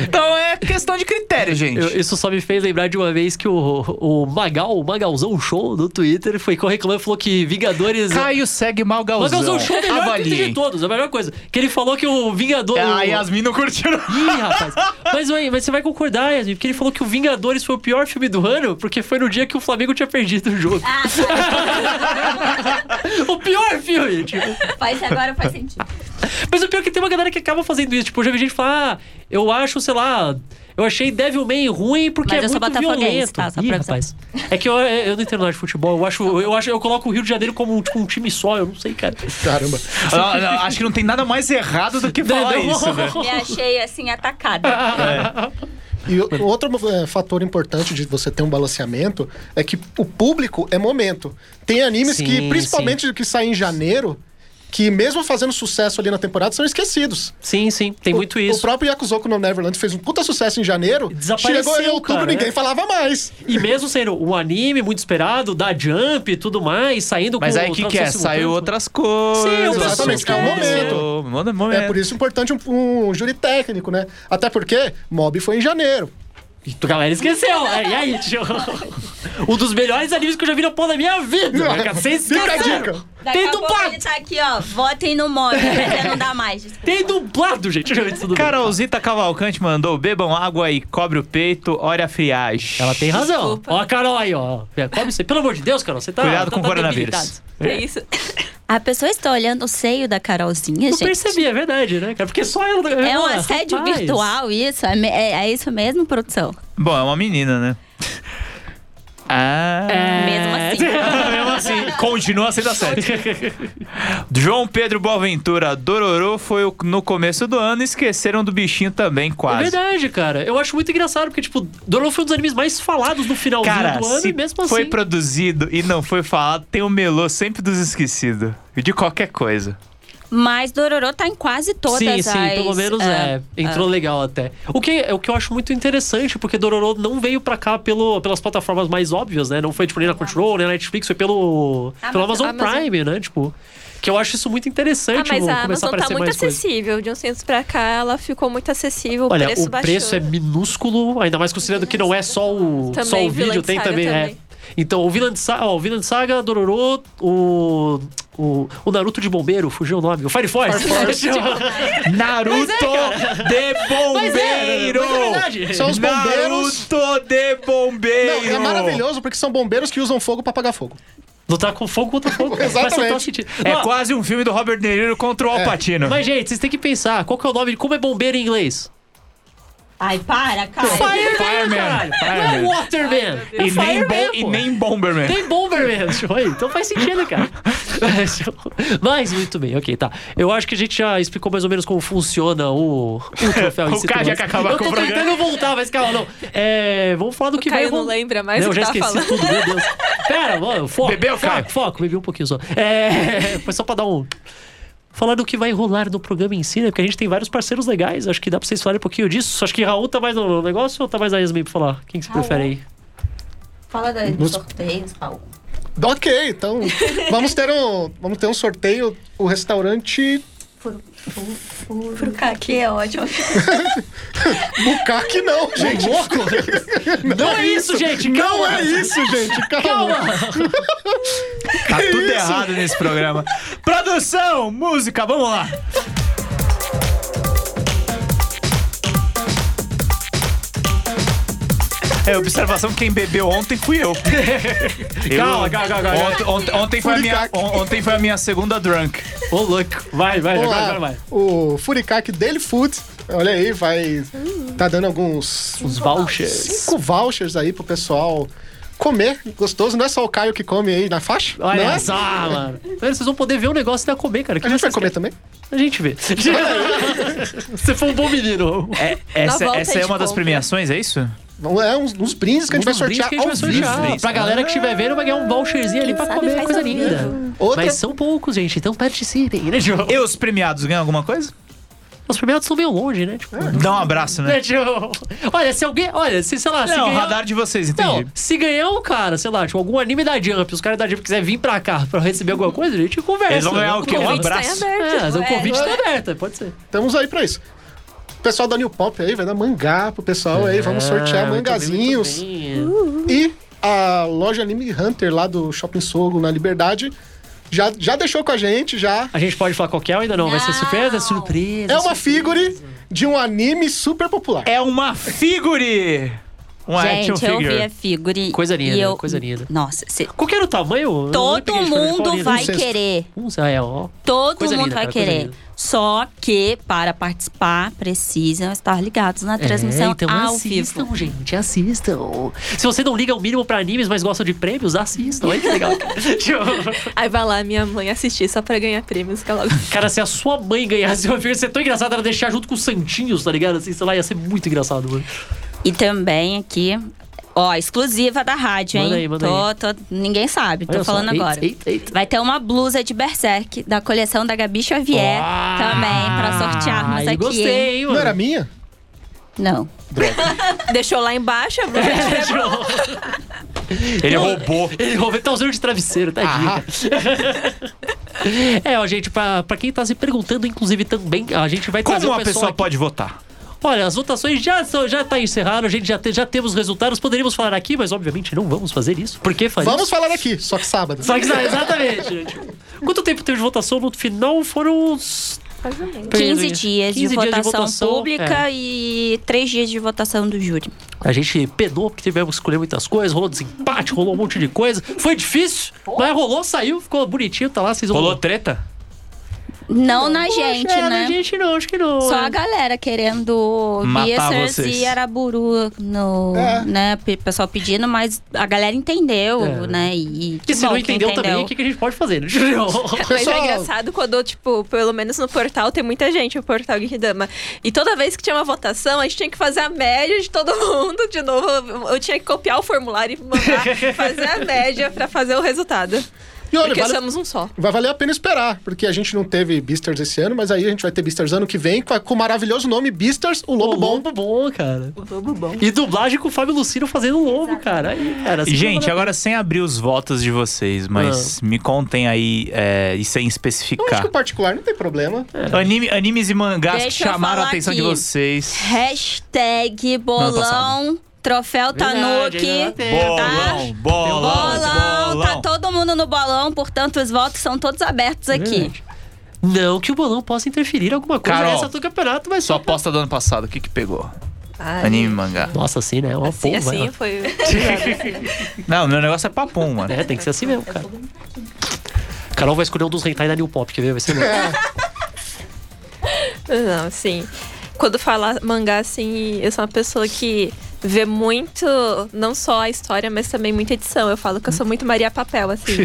Então é questão de critério, gente. Eu- isso só me fez lembrar de uma vez que o, o Magal, o Magalzão Show no Twitter, foi reclamando e falou que Vingadores. [LAUGHS] Caio segue mal Galzão. Magalzão Show é o melhor Twitter de todos, a melhor coisa. Que ele falou que o Vingador. Ah, o- Yasmin não curtiu. Ih, rapaz. Mas, ué, mas você vai concordar, Yasmin, porque ele falou que o Vingadores foi o pior filme do ano, porque foi no dia que o Flamengo tinha perdido o jogo. Ah, [LAUGHS] o pior filme, tipo. faz, agora faz sentido. Mas o pior é que tem uma galera que acaba fazendo isso. Tipo, eu já vi gente falar, ah, eu acho, sei lá. Eu achei Devilman ruim porque Mas é eu sou muito violento. tá? Só Ih, pra rapaz. É que eu, eu não entendo nada de futebol. Eu acho, eu acho, eu coloco o Rio de Janeiro como tipo, um time só. Eu não sei, cara. Caramba. Não, não, acho que não tem nada mais errado do que falar Não, não. isso, né? [LAUGHS] Me achei assim atacada. E o- outro é, fator importante de você ter um balanceamento é que o público é momento. Tem animes que, Sim, principalmente que saem em janeiro, que mesmo fazendo sucesso ali na temporada, são esquecidos. Sim, sim, tem O- muito O isso. próprio Yakuzoku no Neverland fez um puta sucesso em janeiro. Desapareceu, chegou em outubro, cara, ninguém né? falava mais. E mesmo sendo um anime muito esperado, da Jump e tudo mais, saindo Mas com aí o que, que é? Saiu outras coisas. Sim, o Exatamente, que é o momento. momento. É por isso importante um, um júri técnico, né? Até porque Mob foi em janeiro. E a galera esqueceu. E aí, tio? [LAUGHS] Um dos melhores animes que eu já vi na porra da minha vida. né, cara? Vocês esqueceram. Tem dublado. ele tá aqui, ó. Votem no mob, [LAUGHS] porque não dá mais. desculpa. Tem dublado, gente. Carolzita Cavalcante mandou: bebam água e cobre o peito, olha a friagem. Ela tem razão. Desculpa. Ó a Carol aí, ó. É. Pelo amor de Deus, Carol, você tá. Cuidado tá, com o tá coronavírus. É isso. [LAUGHS] A pessoa está olhando o seio da Carolzinha, Eu gente. percebi, é verdade, né, cara? Porque só ela. É um assédio rapaz. virtual isso? É, é- é isso mesmo, produção? Bom, é uma menina, né? Ah. É... Mesmo assim. [LAUGHS] Mesmo assim, continua sendo assédio. [LAUGHS] João Pedro Boaventura, Dororô foi o- no começo do ano, esqueceram do bichinho também, É quase. verdade, cara. Eu acho muito engraçado, porque, tipo, Dororo foi um dos animes mais falados no finalzinho Cara, do ano se e mesmo assim. foi produzido e não foi falado, tem o melô sempre dos esquecidos. De qualquer coisa. Mas Dororô tá em quase todas Sim, as... sim, pelo menos é. Entrou legal até. O que, é o que eu acho muito interessante, porque Dororo não veio pra cá pelo, pelas plataformas mais óbvias, né? Não foi, tipo, nem na Crunchyroll, nem na Netflix, foi pelo, pelo Amazon, Amazon. Prime, né? Tipo, que eu acho isso muito Ah, interessante, mas vou a começar a Amazon tá muito acessível. De uns tempos pra cá, ela ficou muito acessível. Olha, o preço o preço é minúsculo, ainda mais considerando que não é só o, Também, só o vídeo, tem Saga também, é. também. Então, o Vinland Saga, ó, o Vinland Saga, Dororo, o, o, o Naruto de bombeiro, fugiu o nome, o Fire Force. [LAUGHS] Naruto de Bombeiro! Mas é verdade. São os bombeiros. Naruto de Bombeiro! Não, é maravilhoso porque são bombeiros que usam fogo pra apagar fogo. Lutar com fogo contra fogo. [LAUGHS] Faz Exatamente. total sentido. É Não, quase um filme do Robert De Niro contra o Al Pacino. Mas, gente, vocês têm que pensar, qual que é o nome de como é bombeiro em inglês? Ai, para, cara. Fireman. caralho. Não é Fireman. Waterman. É E nem, Fireman, e nem Bomberman. Tem Bomberman, [LAUGHS] show aí. Então faz sentido, cara. [LAUGHS] Mas, muito bem, ok, tá. Eu acho que a gente já explicou mais ou menos como funciona o, o troféu [LAUGHS] O tudo já quer acabar Eu com tô o programa. tentando voltar, mas calma, não. É, vamos falar do que O Caio vai não lembra mais não, o que já tá esqueci falando. tudo, meu Deus. Pera, mano, foco. Bebeu, foco, Caio? foco, bebi um pouquinho só. É, foi só pra dar um... Falar do que vai rolar no programa em si, né? Porque a gente tem vários parceiros legais. Acho que dá pra vocês falarem um pouquinho disso. Acho que Raul tá mais no negócio ou tá mais a Yasmin pra falar? Quem que você Raul. prefere aí? Fala da- dos sorteios, Paulo. Ok, então vamos ter um, vamos ter um sorteio. O restaurante Furukaki é ótimo. [LAUGHS] Bucaque não, gente. louco? Não é isso, gente. Não Calma. é isso, gente. Calma. Calma. Tá tudo errado nesse programa. Produção, música, vamos lá. É, observação, quem bebeu ontem fui eu. [LAUGHS] Eu- Calma, calma, calma, calma. Ontem, ontem- foi a minha, ontem foi a minha segunda drunk. Ô, louco. Vai, vai, agora, vai. O Furikake Daily Food, olha aí, vai. Tá dando alguns. Os vouchers. Cinco vouchers aí pro pessoal comer gostoso. Não é só o Caio que come aí na faixa? Olha não é? só, mano. Vocês vão poder ver o negócio e ainda comer, cara. Que A gente vai comer querem? também? A gente vê. [LAUGHS] Você foi um bom menino. É, essa essa é gente uma das compra. premiações, é isso? É uns, uns brindes que a gente vai sortear que a ao gente vai vivo. sortear. vivo. Pra galera que estiver vendo, vai ganhar um voucherzinho ali pra comer coisa linda. Outra- Mas são poucos, gente, então participem, né, João? E os premiados ganham alguma coisa? Os premiados estão meio longe, né? Tipo, Dá um abraço, né? [LAUGHS] né, João? Olha, se alguém. Olha, se, sei lá, se Não, o ganhar. radar de vocês, Não, entendi. se ganhar um cara, sei lá, tipo, algum anime da Jump, os caras da Jump quiserem vir pra cá pra receber alguma coisa, a gente conversa. Eles vão ganhar né? o quê? Um convite tá abraço? aberto. É, mas o É. convite tá aberto, pode ser. Estamos aí pra isso. O pessoal da New Pop aí vai dar mangá pro pessoal aí. Vamos sortear Ah, bem, mangazinhos. bem. E a loja Anime Hunter lá do Shopping Sogo na Liberdade já, já deixou com a gente já. A gente pode falar qualquer ou ainda não? Vai ser surpresa? Surpresa. É uma surpresa. figure de um anime super popular. É uma figure! Um action Gente, eu vi figure. a figure. Coisa linda, eu... coisa linda. Nossa, cê- Qual que era o tamanho? Todo gente mundo vai Um querer. Um, ah, é, ó. Todo Coisa mundo linda, vai cara, querer. Só que, para participar, precisam estar ligados na transmissão é, então ao assistam, vivo. gente, assistam. Se você não liga o mínimo pra animes, mas gosta de prêmios, assistam. Olha que legal. [LAUGHS] Aí vai lá minha mãe assistir só pra ganhar prêmios. Que ela... Cara, se a sua mãe ganhasse uma figura, ia ser tão engraçado ela deixar junto com os santinhos, tá ligado? Assim, sei lá, ia ser muito engraçado, mano. E também aqui, ó, exclusiva da rádio, Manda hein? aí, manda tô, tô- ninguém sabe, tô Olha só, falando eita, agora. eita, eita. Vai ter uma blusa de Berserk da coleção da Gabi Xavier Ah, também, pra sortearmos aqui. Gostei, hein? Não era minha? Não. [LAUGHS] Deixou lá embaixo, a [LAUGHS] Bruna Ele roubou. Ele roubou, tá usando de travesseiro, tadinho. Ah. [LAUGHS] é, ó, gente, pra, pra quem tá se perguntando, inclusive, também, a gente vai trazer Como uma pessoa aqui. pode votar? Olha, as votações já, são, já tá encerrado, a gente já, te- já temos os resultados. Poderíamos falar aqui, mas obviamente não vamos fazer isso. Por que fazer Vamos isso? falar aqui, só que sábado. Só que, exatamente. [LAUGHS] gente. Quanto tempo teve de votação no final? Foram uns... 15 dias, 15 de, votação pública é. e 3 dias de votação do júri. A gente penou porque tivemos que escolher muitas coisas, rolou desempate, rolou um monte de coisa. Foi difícil, mas rolou, saiu, ficou bonitinho, tá lá. Vocês vão- Rolou treta? Não na Poxa, gente, é, né? Na gente não, acho que não. Só é. a galera querendo Beasters e Araburu no, É. né, pe- pessoal pedindo, mas a galera entendeu, É. né? E, E que se bom não que entendeu também, entendeu. o que, que a gente pode fazer, né? [LAUGHS] Mas é engraçado quando, tipo, pelo menos no portal tem muita gente, o portal Geekdama. E toda vez que tinha uma votação, a gente tinha que fazer a média de todo [LAUGHS] mundo de novo. Eu tinha que copiar o formulário e mandar [LAUGHS] fazer a média pra fazer o resultado. E olha, Porque vale- somos um só. vai valer a pena esperar, porque a gente não teve Beasters esse ano, mas aí a gente vai ter Beasters ano que vem com, o maravilhoso nome Beasters, o Lobo o Bom. Lobo bom, cara. O lobo bom. E dublagem com o Fábio Lucino fazendo o lobo, cara. Aí, cara assim, Gente, agora sem abrir os votos de vocês, mas me contem aí é, e sem Eu acho especificar. que o particular não tem problema. Anime- animes e mangás Deixa que chamaram a atenção de aqui. vocês. Hashtag bolão, troféu Tanuki. tem. Bolão, bolão, Bolão, tá todo mundo no bolão, portanto os votos são todos abertos aqui. Verdade. Não que o bolão possa interferir em alguma coisa Carol, nessa do campeonato, mas Sua só. aposta do ano passado, o que que pegou? Ai, Anime e mangá. Nossa, assim, né? Uma Assim, porra, assim foi. [LAUGHS] Não, meu negócio é papum, mano. É, tem que ser assim mesmo, cara. Carol vai escolher um dos hentai da New Pop, quer ver? Vai ser louco. [LAUGHS] Não, assim. Quando fala mangá, assim, eu sou uma pessoa que vê muito, não só a história, mas também muita edição. Eu falo que eu sou muito Maria Papel, assim.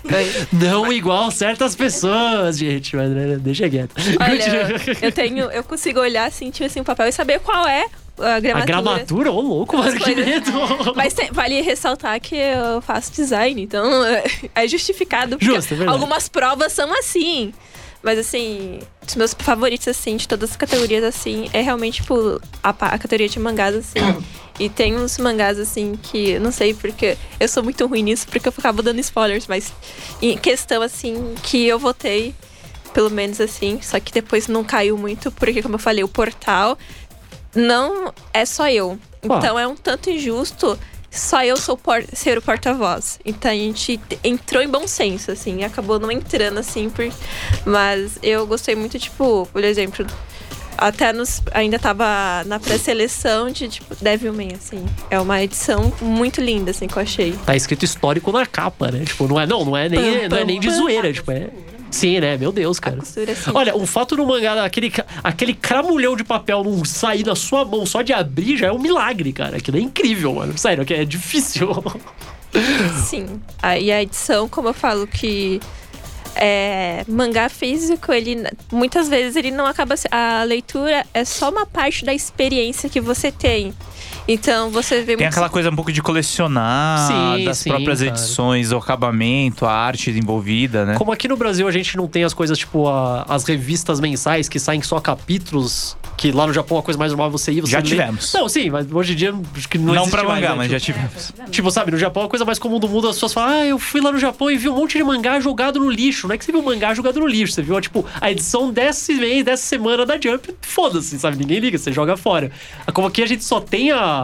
[LAUGHS] Não igual certas pessoas, gente. Mas né, deixa quieto. Olha, [LAUGHS] eu tenho, eu consigo olhar tipo assim, o papel e saber qual é a A gramatura. gramatura, ô louco, mano, que medo. [LAUGHS] Mas tem- vale ressaltar que eu faço design, então é justificado. Justo, é algumas provas são assim. Mas assim, os meus favoritos, assim, de todas as categorias, assim, é realmente, tipo, a, a categoria de mangás, assim. E tem uns mangás, assim, que não sei porque eu sou muito ruim nisso, porque eu ficava dando spoilers, mas em questão, assim, que eu votei, pelo menos assim, só que depois não caiu muito, porque, como eu falei, o portal não é só eu. Então é um tanto injusto só eu sou por- ser o porta-voz. Então a gente te- entrou em bom senso, assim, acabou não entrando, assim, por... mas eu gostei muito, tipo, por exemplo, até nos, ainda tava na pré-seleção de, tipo, Devilman, assim. É uma edição muito linda, assim, que eu achei. Tá escrito histórico na capa, né? Tipo, não é, não, não é nem, Pam, não é nem de pam. zoeira, tipo, é. Sim, né? Meu Deus, cara. costura, assim. Olha, o fato do mangá, aquele, aquele cramulhão de papel não sair da sua mão só de abrir já é um milagre, cara. Aquilo é incrível, mano. Sério, que é difícil. Sim. Aí a edição, como eu falo que é, mangá físico, ele muitas vezes ele não acaba a leitura é só uma parte da experiência que você tem. Então você vê Tem muito- aquela coisa um pouco de colecionar, Sim, das sim, próprias cara. edições, o acabamento, a arte envolvida, né? Como aqui no Brasil a gente não tem as coisas tipo a- as revistas mensais que saem só capítulos, que lá no Japão a coisa mais normal é você ir, você Já lê. tivemos. Não, sim, mas hoje em dia acho que não Não existe pra mais, mangá, né? mas já Tipo, tivemos. Tipo, sabe, no Japão a coisa mais comum do mundo, as pessoas falam, ah, eu fui lá no Japão e vi um monte de mangá jogado no lixo. Não é que você viu mangá jogado no lixo, você viu, tipo, a edição desse mês, dessa semana da Jump, foda-se, sabe? Ninguém liga, você joga fora. Como aqui a gente só tem a.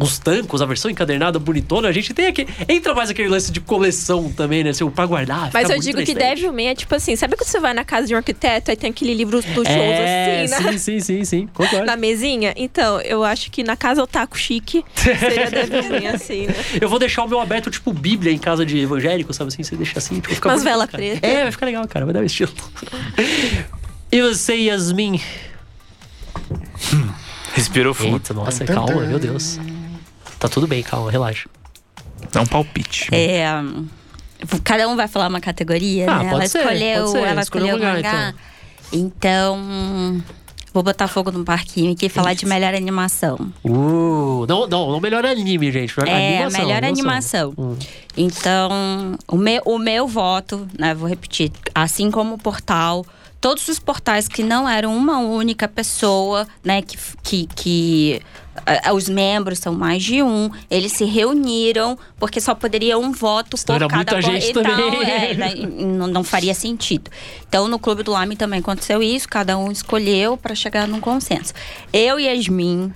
Os tancos, a versão encadernada bonitona, a gente tem aqui. Entra mais aquele lance de coleção também, né? Seu, pra guardar. Mas fica eu digo que estante. Devilman é tipo assim, sabe quando você vai na casa de um arquiteto aí tem aquele livro dos shows É, assim, na, sim, sim, sim, sim. Concordo. na mesinha? Então, eu acho que na casa otaku chique seria [LAUGHS] Devilman assim, né? Eu vou deixar o meu aberto, tipo, Bíblia em casa de evangélico, sabe assim? Você deixa assim, tipo, fica Umas vela cara. preta. É, vai ficar legal, cara. Vai dar um estilo. [LAUGHS] e você, Yasmin? Respirou fundo. Eita, nossa, calma, meu Deus. Tá tudo bem, calma, relaxa. Dá um palpite. É, cada um vai falar uma categoria, Ah, né? pode Ela ser, escolheu, pode ser. ela Escolheu escolheu o o mangá, mangá. Então, vou botar fogo no parquinho aqui e falar de melhor animação. Uh, não, não, não melhor anime, gente. É, animação, melhor animação. Hum. Então, o meu, o meu voto, né, vou repetir, assim como o portal, todos os portais que não eram uma única pessoa, né, que, que, que ah, os membros são mais de um, eles se reuniram porque só poderia um voto Senão por era cada muita gente então, também. é, né, não, não faria sentido. Então, no Clube do Lame também aconteceu isso, cada um escolheu para chegar num consenso. Eu e Yasmin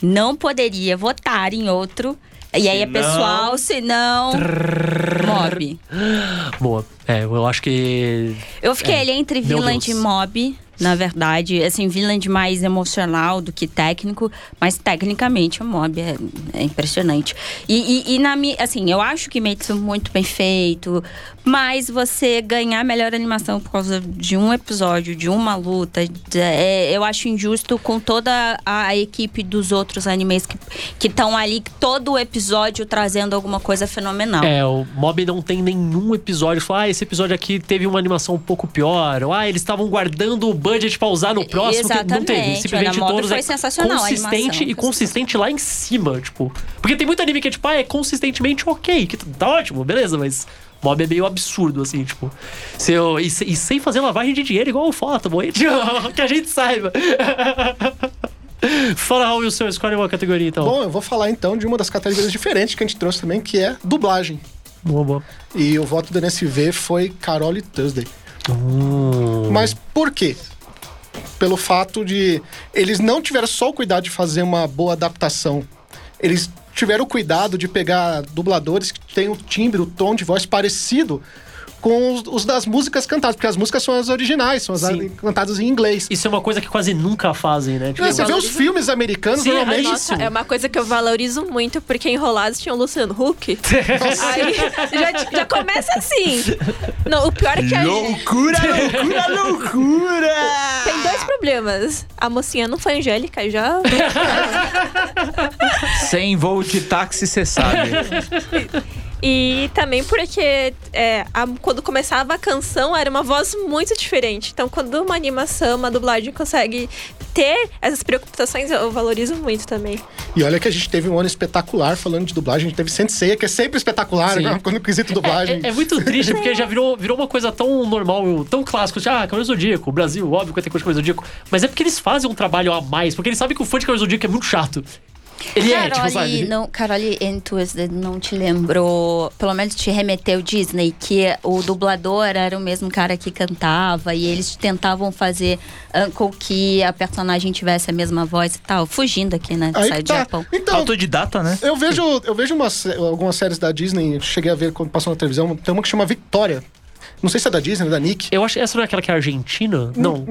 não poderia votar em outro. E aí é Senão- pessoal, se não. Mob. Boa. É, eu acho que. Eu fiquei ali entre Meu Vinland e. Mob, na verdade. Assim, Vinland mais emocional do que técnico, mas tecnicamente o Mob é, é impressionante. E, e, e na minha. Assim, eu acho que Metsu muito bem feito, mas você ganhar melhor animação por causa de um episódio, de uma luta, de- é, eu acho injusto com toda a, equipe dos outros animes que estão ali, todo o episódio trazendo alguma coisa fenomenal. É, o Mob não tem nenhum episódio. Fala, ah, esse episódio aqui teve uma animação um pouco pior. Ou, ah, eles estavam guardando o budget pra usar no próximo. que Não teve. Exatamente. Simplesmente Mob todos foi é sensacional, a consistente animação e consistente lá em cima, tipo. Porque tem muito anime que é tipo, ah, é consistentemente ok. Que tá ótimo, beleza, mas. Mob é meio absurdo, assim, tipo. Se eu, e, e sem fazer lavagem de dinheiro igual o Photobo, hein? [LAUGHS] que a gente saiba. [LAUGHS] Fala, Raul, Wilson, escolhe uma categoria então. Bom, eu vou falar então de uma das categorias diferentes que a gente trouxe também, que é dublagem. Boa, boa. E o voto do NSV foi Carol e Thursday. Hum. Mas por quê? Pelo fato de eles não tiveram só o cuidado de fazer uma boa adaptação. Eles tiveram o cuidado de pegar dubladores que têm o timbre, o tom de voz parecido com os, os das músicas cantadas, porque as músicas são as originais, são as Sim. cantadas em inglês. Isso é uma coisa que quase nunca fazem, né? Tipo, Você vê os filmes americanos, Sim, normalmente. Nossa, é uma coisa que eu valorizo muito, porque Enrolados tinha o Luciano Huck. [LAUGHS] Aí já, já começa assim. Não, o pior é que a Loucura, loucura, loucura! Tem dois problemas. A mocinha não foi angélica, já. Sem voo de táxi, você sabe. [LAUGHS] E também porque é, a- quando começava a canção era uma voz muito diferente. Então, quando uma animação, uma dublagem consegue ter essas preocupações, eu valorizo muito também. E olha que a gente teve um ano espetacular falando de dublagem. A gente teve Sensei, que é sempre espetacular, né? quando quesito dublagem. É, é muito triste, porque já virou, virou uma coisa tão normal, tão clássico. de, Ah, Cavaleiro Zodíaco, o Brasil, óbvio que tem coisa de Cavaleiro Zodíaco. Mas é porque eles fazem um trabalho a mais, porque eles sabem que o fã de Cavaleiro Zodíaco é muito chato. Ele é, tipo, Carole, sabe? não, Carole Twisted não te lembrou, pelo menos te remeteu Disney, que o dublador era o mesmo cara que cantava e eles tentavam fazer com que a personagem tivesse a mesma voz e tal, fugindo aqui, né? Aí Sai tá. Japão. Então, Autodidata, né? eu vejo, eu vejo umas, algumas séries da Disney, cheguei a ver quando passou na televisão. Tem uma que chama Victoria. Não sei se é da Disney, é da Nick. Eu acho essa não é aquela que é argentina? Não.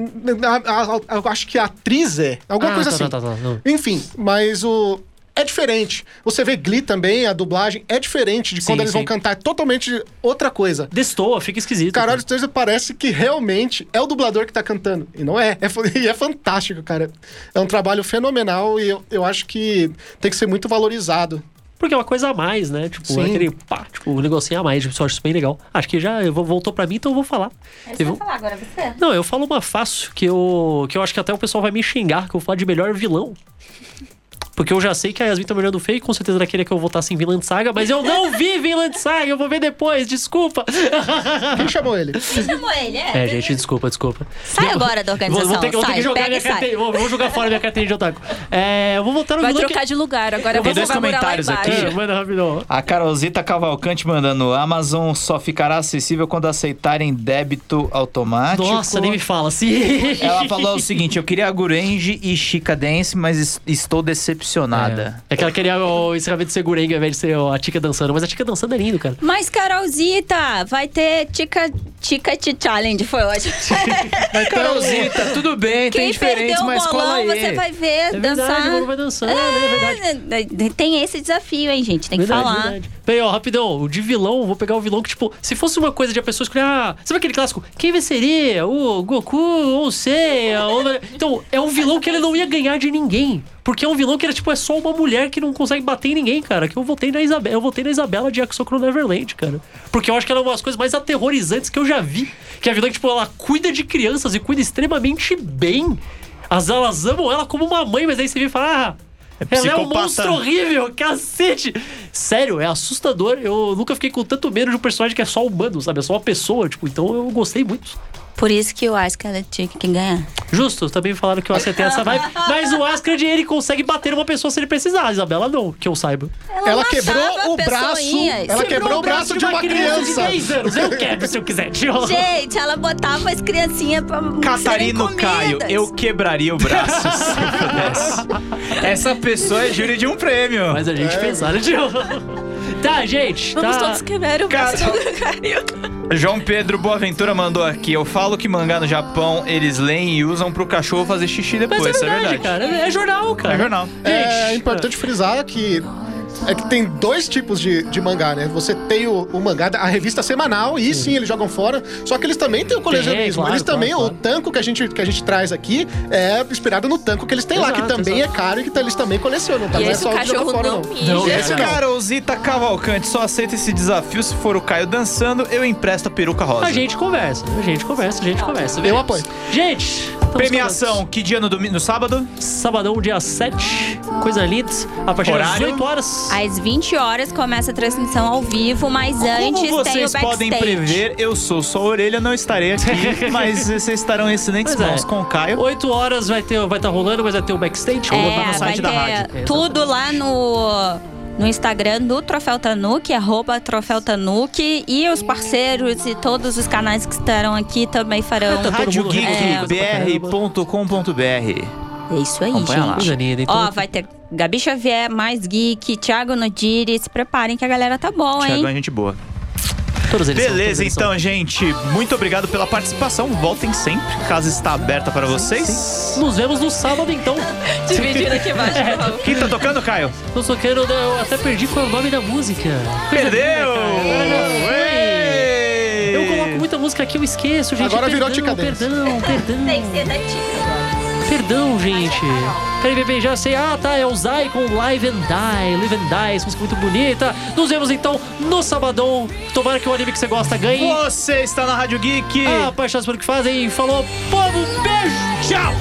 Eu acho que a atriz é. Alguma Ah, coisa tá, assim. tá, tá, tá, não. Enfim, mas o. É diferente. Você vê Glee também, a dublagem é diferente de Sim, quando eles vão sim. cantar. É totalmente outra coisa. Destoa, fica esquisito. Caralho, Stranger parece que realmente é o dublador que tá cantando. E não é. É, [LAUGHS] e é fantástico, cara. É um trabalho fenomenal e eu, eu acho que tem que ser muito valorizado. Porque é uma coisa a mais, né? Tipo, Sim. aquele pá, tipo, um negocinho a mais. Eu acho isso bem legal. Acho que já voltou pra mim, então eu vou falar. Teve um- falar agora você? Não, eu falo uma fácil, que eu, que eu acho que até o pessoal vai me xingar, que eu vou falar de melhor vilão. Porque eu já sei que a Yasmin tá melhorando feio, com certeza ela queria que eu votasse em Vinland Saga, mas eu não vi Vinland Saga, eu vou ver depois, desculpa. [LAUGHS] Quem chamou ele? Você chamou ele, é? É, gente, desculpa, desculpa. Sai agora da Vou, organização. vou ter, que- vou ter sai, que jogar minha e carteira, vou, vou jogar fora minha carteira de otaku. É, eu vou votar no Vai trocar que... de lugar. Agora Tem você dois comentários aqui. É, [LAUGHS] manda rapidão. A Carolzita Cavalcante mandando: Amazon só ficará acessível quando aceitarem débito automático. Nossa, nem me fala assim. Ela falou o seguinte: eu queria a Gurenji e Chica Dance, mas es- estou decepcionada. É que ela queria o encerramento de Segurenga ao invés de ser a Tica dançando. Mas a Tica dançando é lindo, cara. Mas, Carolzita, vai ter Tica, Tica Challenge, foi ótimo. [LAUGHS] Carolzita, tudo bem, tem Quem diferentes, perdeu o mas cola bolão, aí. você vai ver É verdade, dançar. o Mano vai dançando, é verdade. É, Tem esse desafio, hein, gente? Tem que Verdade, falar. verdade. Peraí, ó, rapidão. O de vilão, vou pegar o vilão que, tipo, se fosse uma coisa de a pessoa escolher. Ah, sabe aquele clássico? Quem venceria? O Goku ou o Seiya? Ou... Então, é um vilão que ele não ia ganhar de ninguém. Porque é um vilão que ele, tipo, é só uma mulher que não consegue bater em ninguém, cara. Que eu votei na Isabela. Eu votei na Isabela de Yakusokuro Neverland, cara. Porque eu acho que ela é uma das coisas mais aterrorizantes que eu já vi. Que é a vilã que, tipo, ela cuida de crianças e cuida extremamente bem. As elas amam ela como uma mãe, mas aí você vem e fala, ah. Ela é um monstro horrível, cacete! Sério, é assustador. Eu nunca fiquei com tanto medo de um personagem que é só humano, sabe? É só uma pessoa, tipo, então eu gostei muito. Por isso que o Asuka tinha que ganhar. Justo, também falaram que o Asuka tem essa vibe, [LAUGHS] mas o Ascred, ele consegue bater uma pessoa se ele precisar. A Isabela não, que eu saiba. Ela quebrou matava o braço. Ela quebrou o braço de uma criança. de 10 anos. Eu quebro se eu quiser, tio. Gente, ela botava as criancinhas pra Catarino Caio, eu quebraria o braço se eu pudesse. Essa pessoa é júri de um prêmio. Mas a gente pensar, né, tio? Tá, gente, Vamos tá. todos quebrar o braço Cara- do Caio. João Pedro Boaventura mandou aqui. Eu falo que mangá no Japão eles leem e usam pro cachorro fazer xixi Mas depois. é Isso verdade, cara. É jornal, cara. É jornal. É Gente, importante frisar que é que tem dois tipos de, de mangá, né? Você tem o, o mangá, a revista semanal, e sim, eles jogam fora. Só que eles também têm o colecionismo. claro, eles também, claro, o tanco que a, gente, que a gente traz aqui é inspirado no tanco que eles têm lá, que Exato, também exato. é caro e que eles também colecionam, tá? E Não é esse só o cachorro fora, não não. Não, Esse Não. Carolzita Cavalcante só aceita esse desafio se for o Caio dançando, eu empresto a peruca rosa. A gente conversa, a gente conversa, a gente conversa. Eu apoio. Gente, estamos Premiação, que dia no, domingo, no sábado? Sabadão, dia 7. Coisa linda. A partir das Horário? 18 horas. Às 20 horas começa a transmissão ao vivo, mas antes Como tem o vocês backstage. podem prever, eu sou só a orelha, não estarei aqui, [LAUGHS] mas vocês estarão em excelentes Pois é. mãos com o Caio. 8 horas vai estar vai tá rolando, mas vai ter o backstage. lá É, no vai site ter da rádio. tudo lá no, no Instagram do Troféu Tanuki, arroba Troféu Tanuki. E os parceiros e todos os canais que estarão aqui também farão. Tá todo mundo É. RadioGeekBR.com.br É isso aí, Acompanha gente. Ó, vai ter Gabi Xavier, mais Geek, Thiago Nodiri. Se preparem que a galera tá bom, Tiagão hein? é gente boa. Todos eles são, Beleza, todos eles então, gente. Muito obrigado pela participação. Voltem sempre. Casa está aberta para vocês. são. Nos vemos no sábado, então. [LAUGHS] Dividindo aqui embaixo, favor. Quem tá tocando, Caio? Eu só quero. Eu até perdi qual é o nome da música. Coisa Perdeu! linda! Eu coloco muita música aqui, eu esqueço, gente. Agora virou perdão, Tica Dance. Perdão, perdão. Tem que ser da Tica. Perdão, gente. Peraí, bebê, já sei. Ah, tá, é o Zai com Live and Die. Live and Die, essa música muito bonita. Nos vemos então no sabadão. Tomara que o anime que você gosta ganhe. Você está na Rádio Geek. Ah, apaixonados pelo que fazem. Falou, povo, beijo, tchau!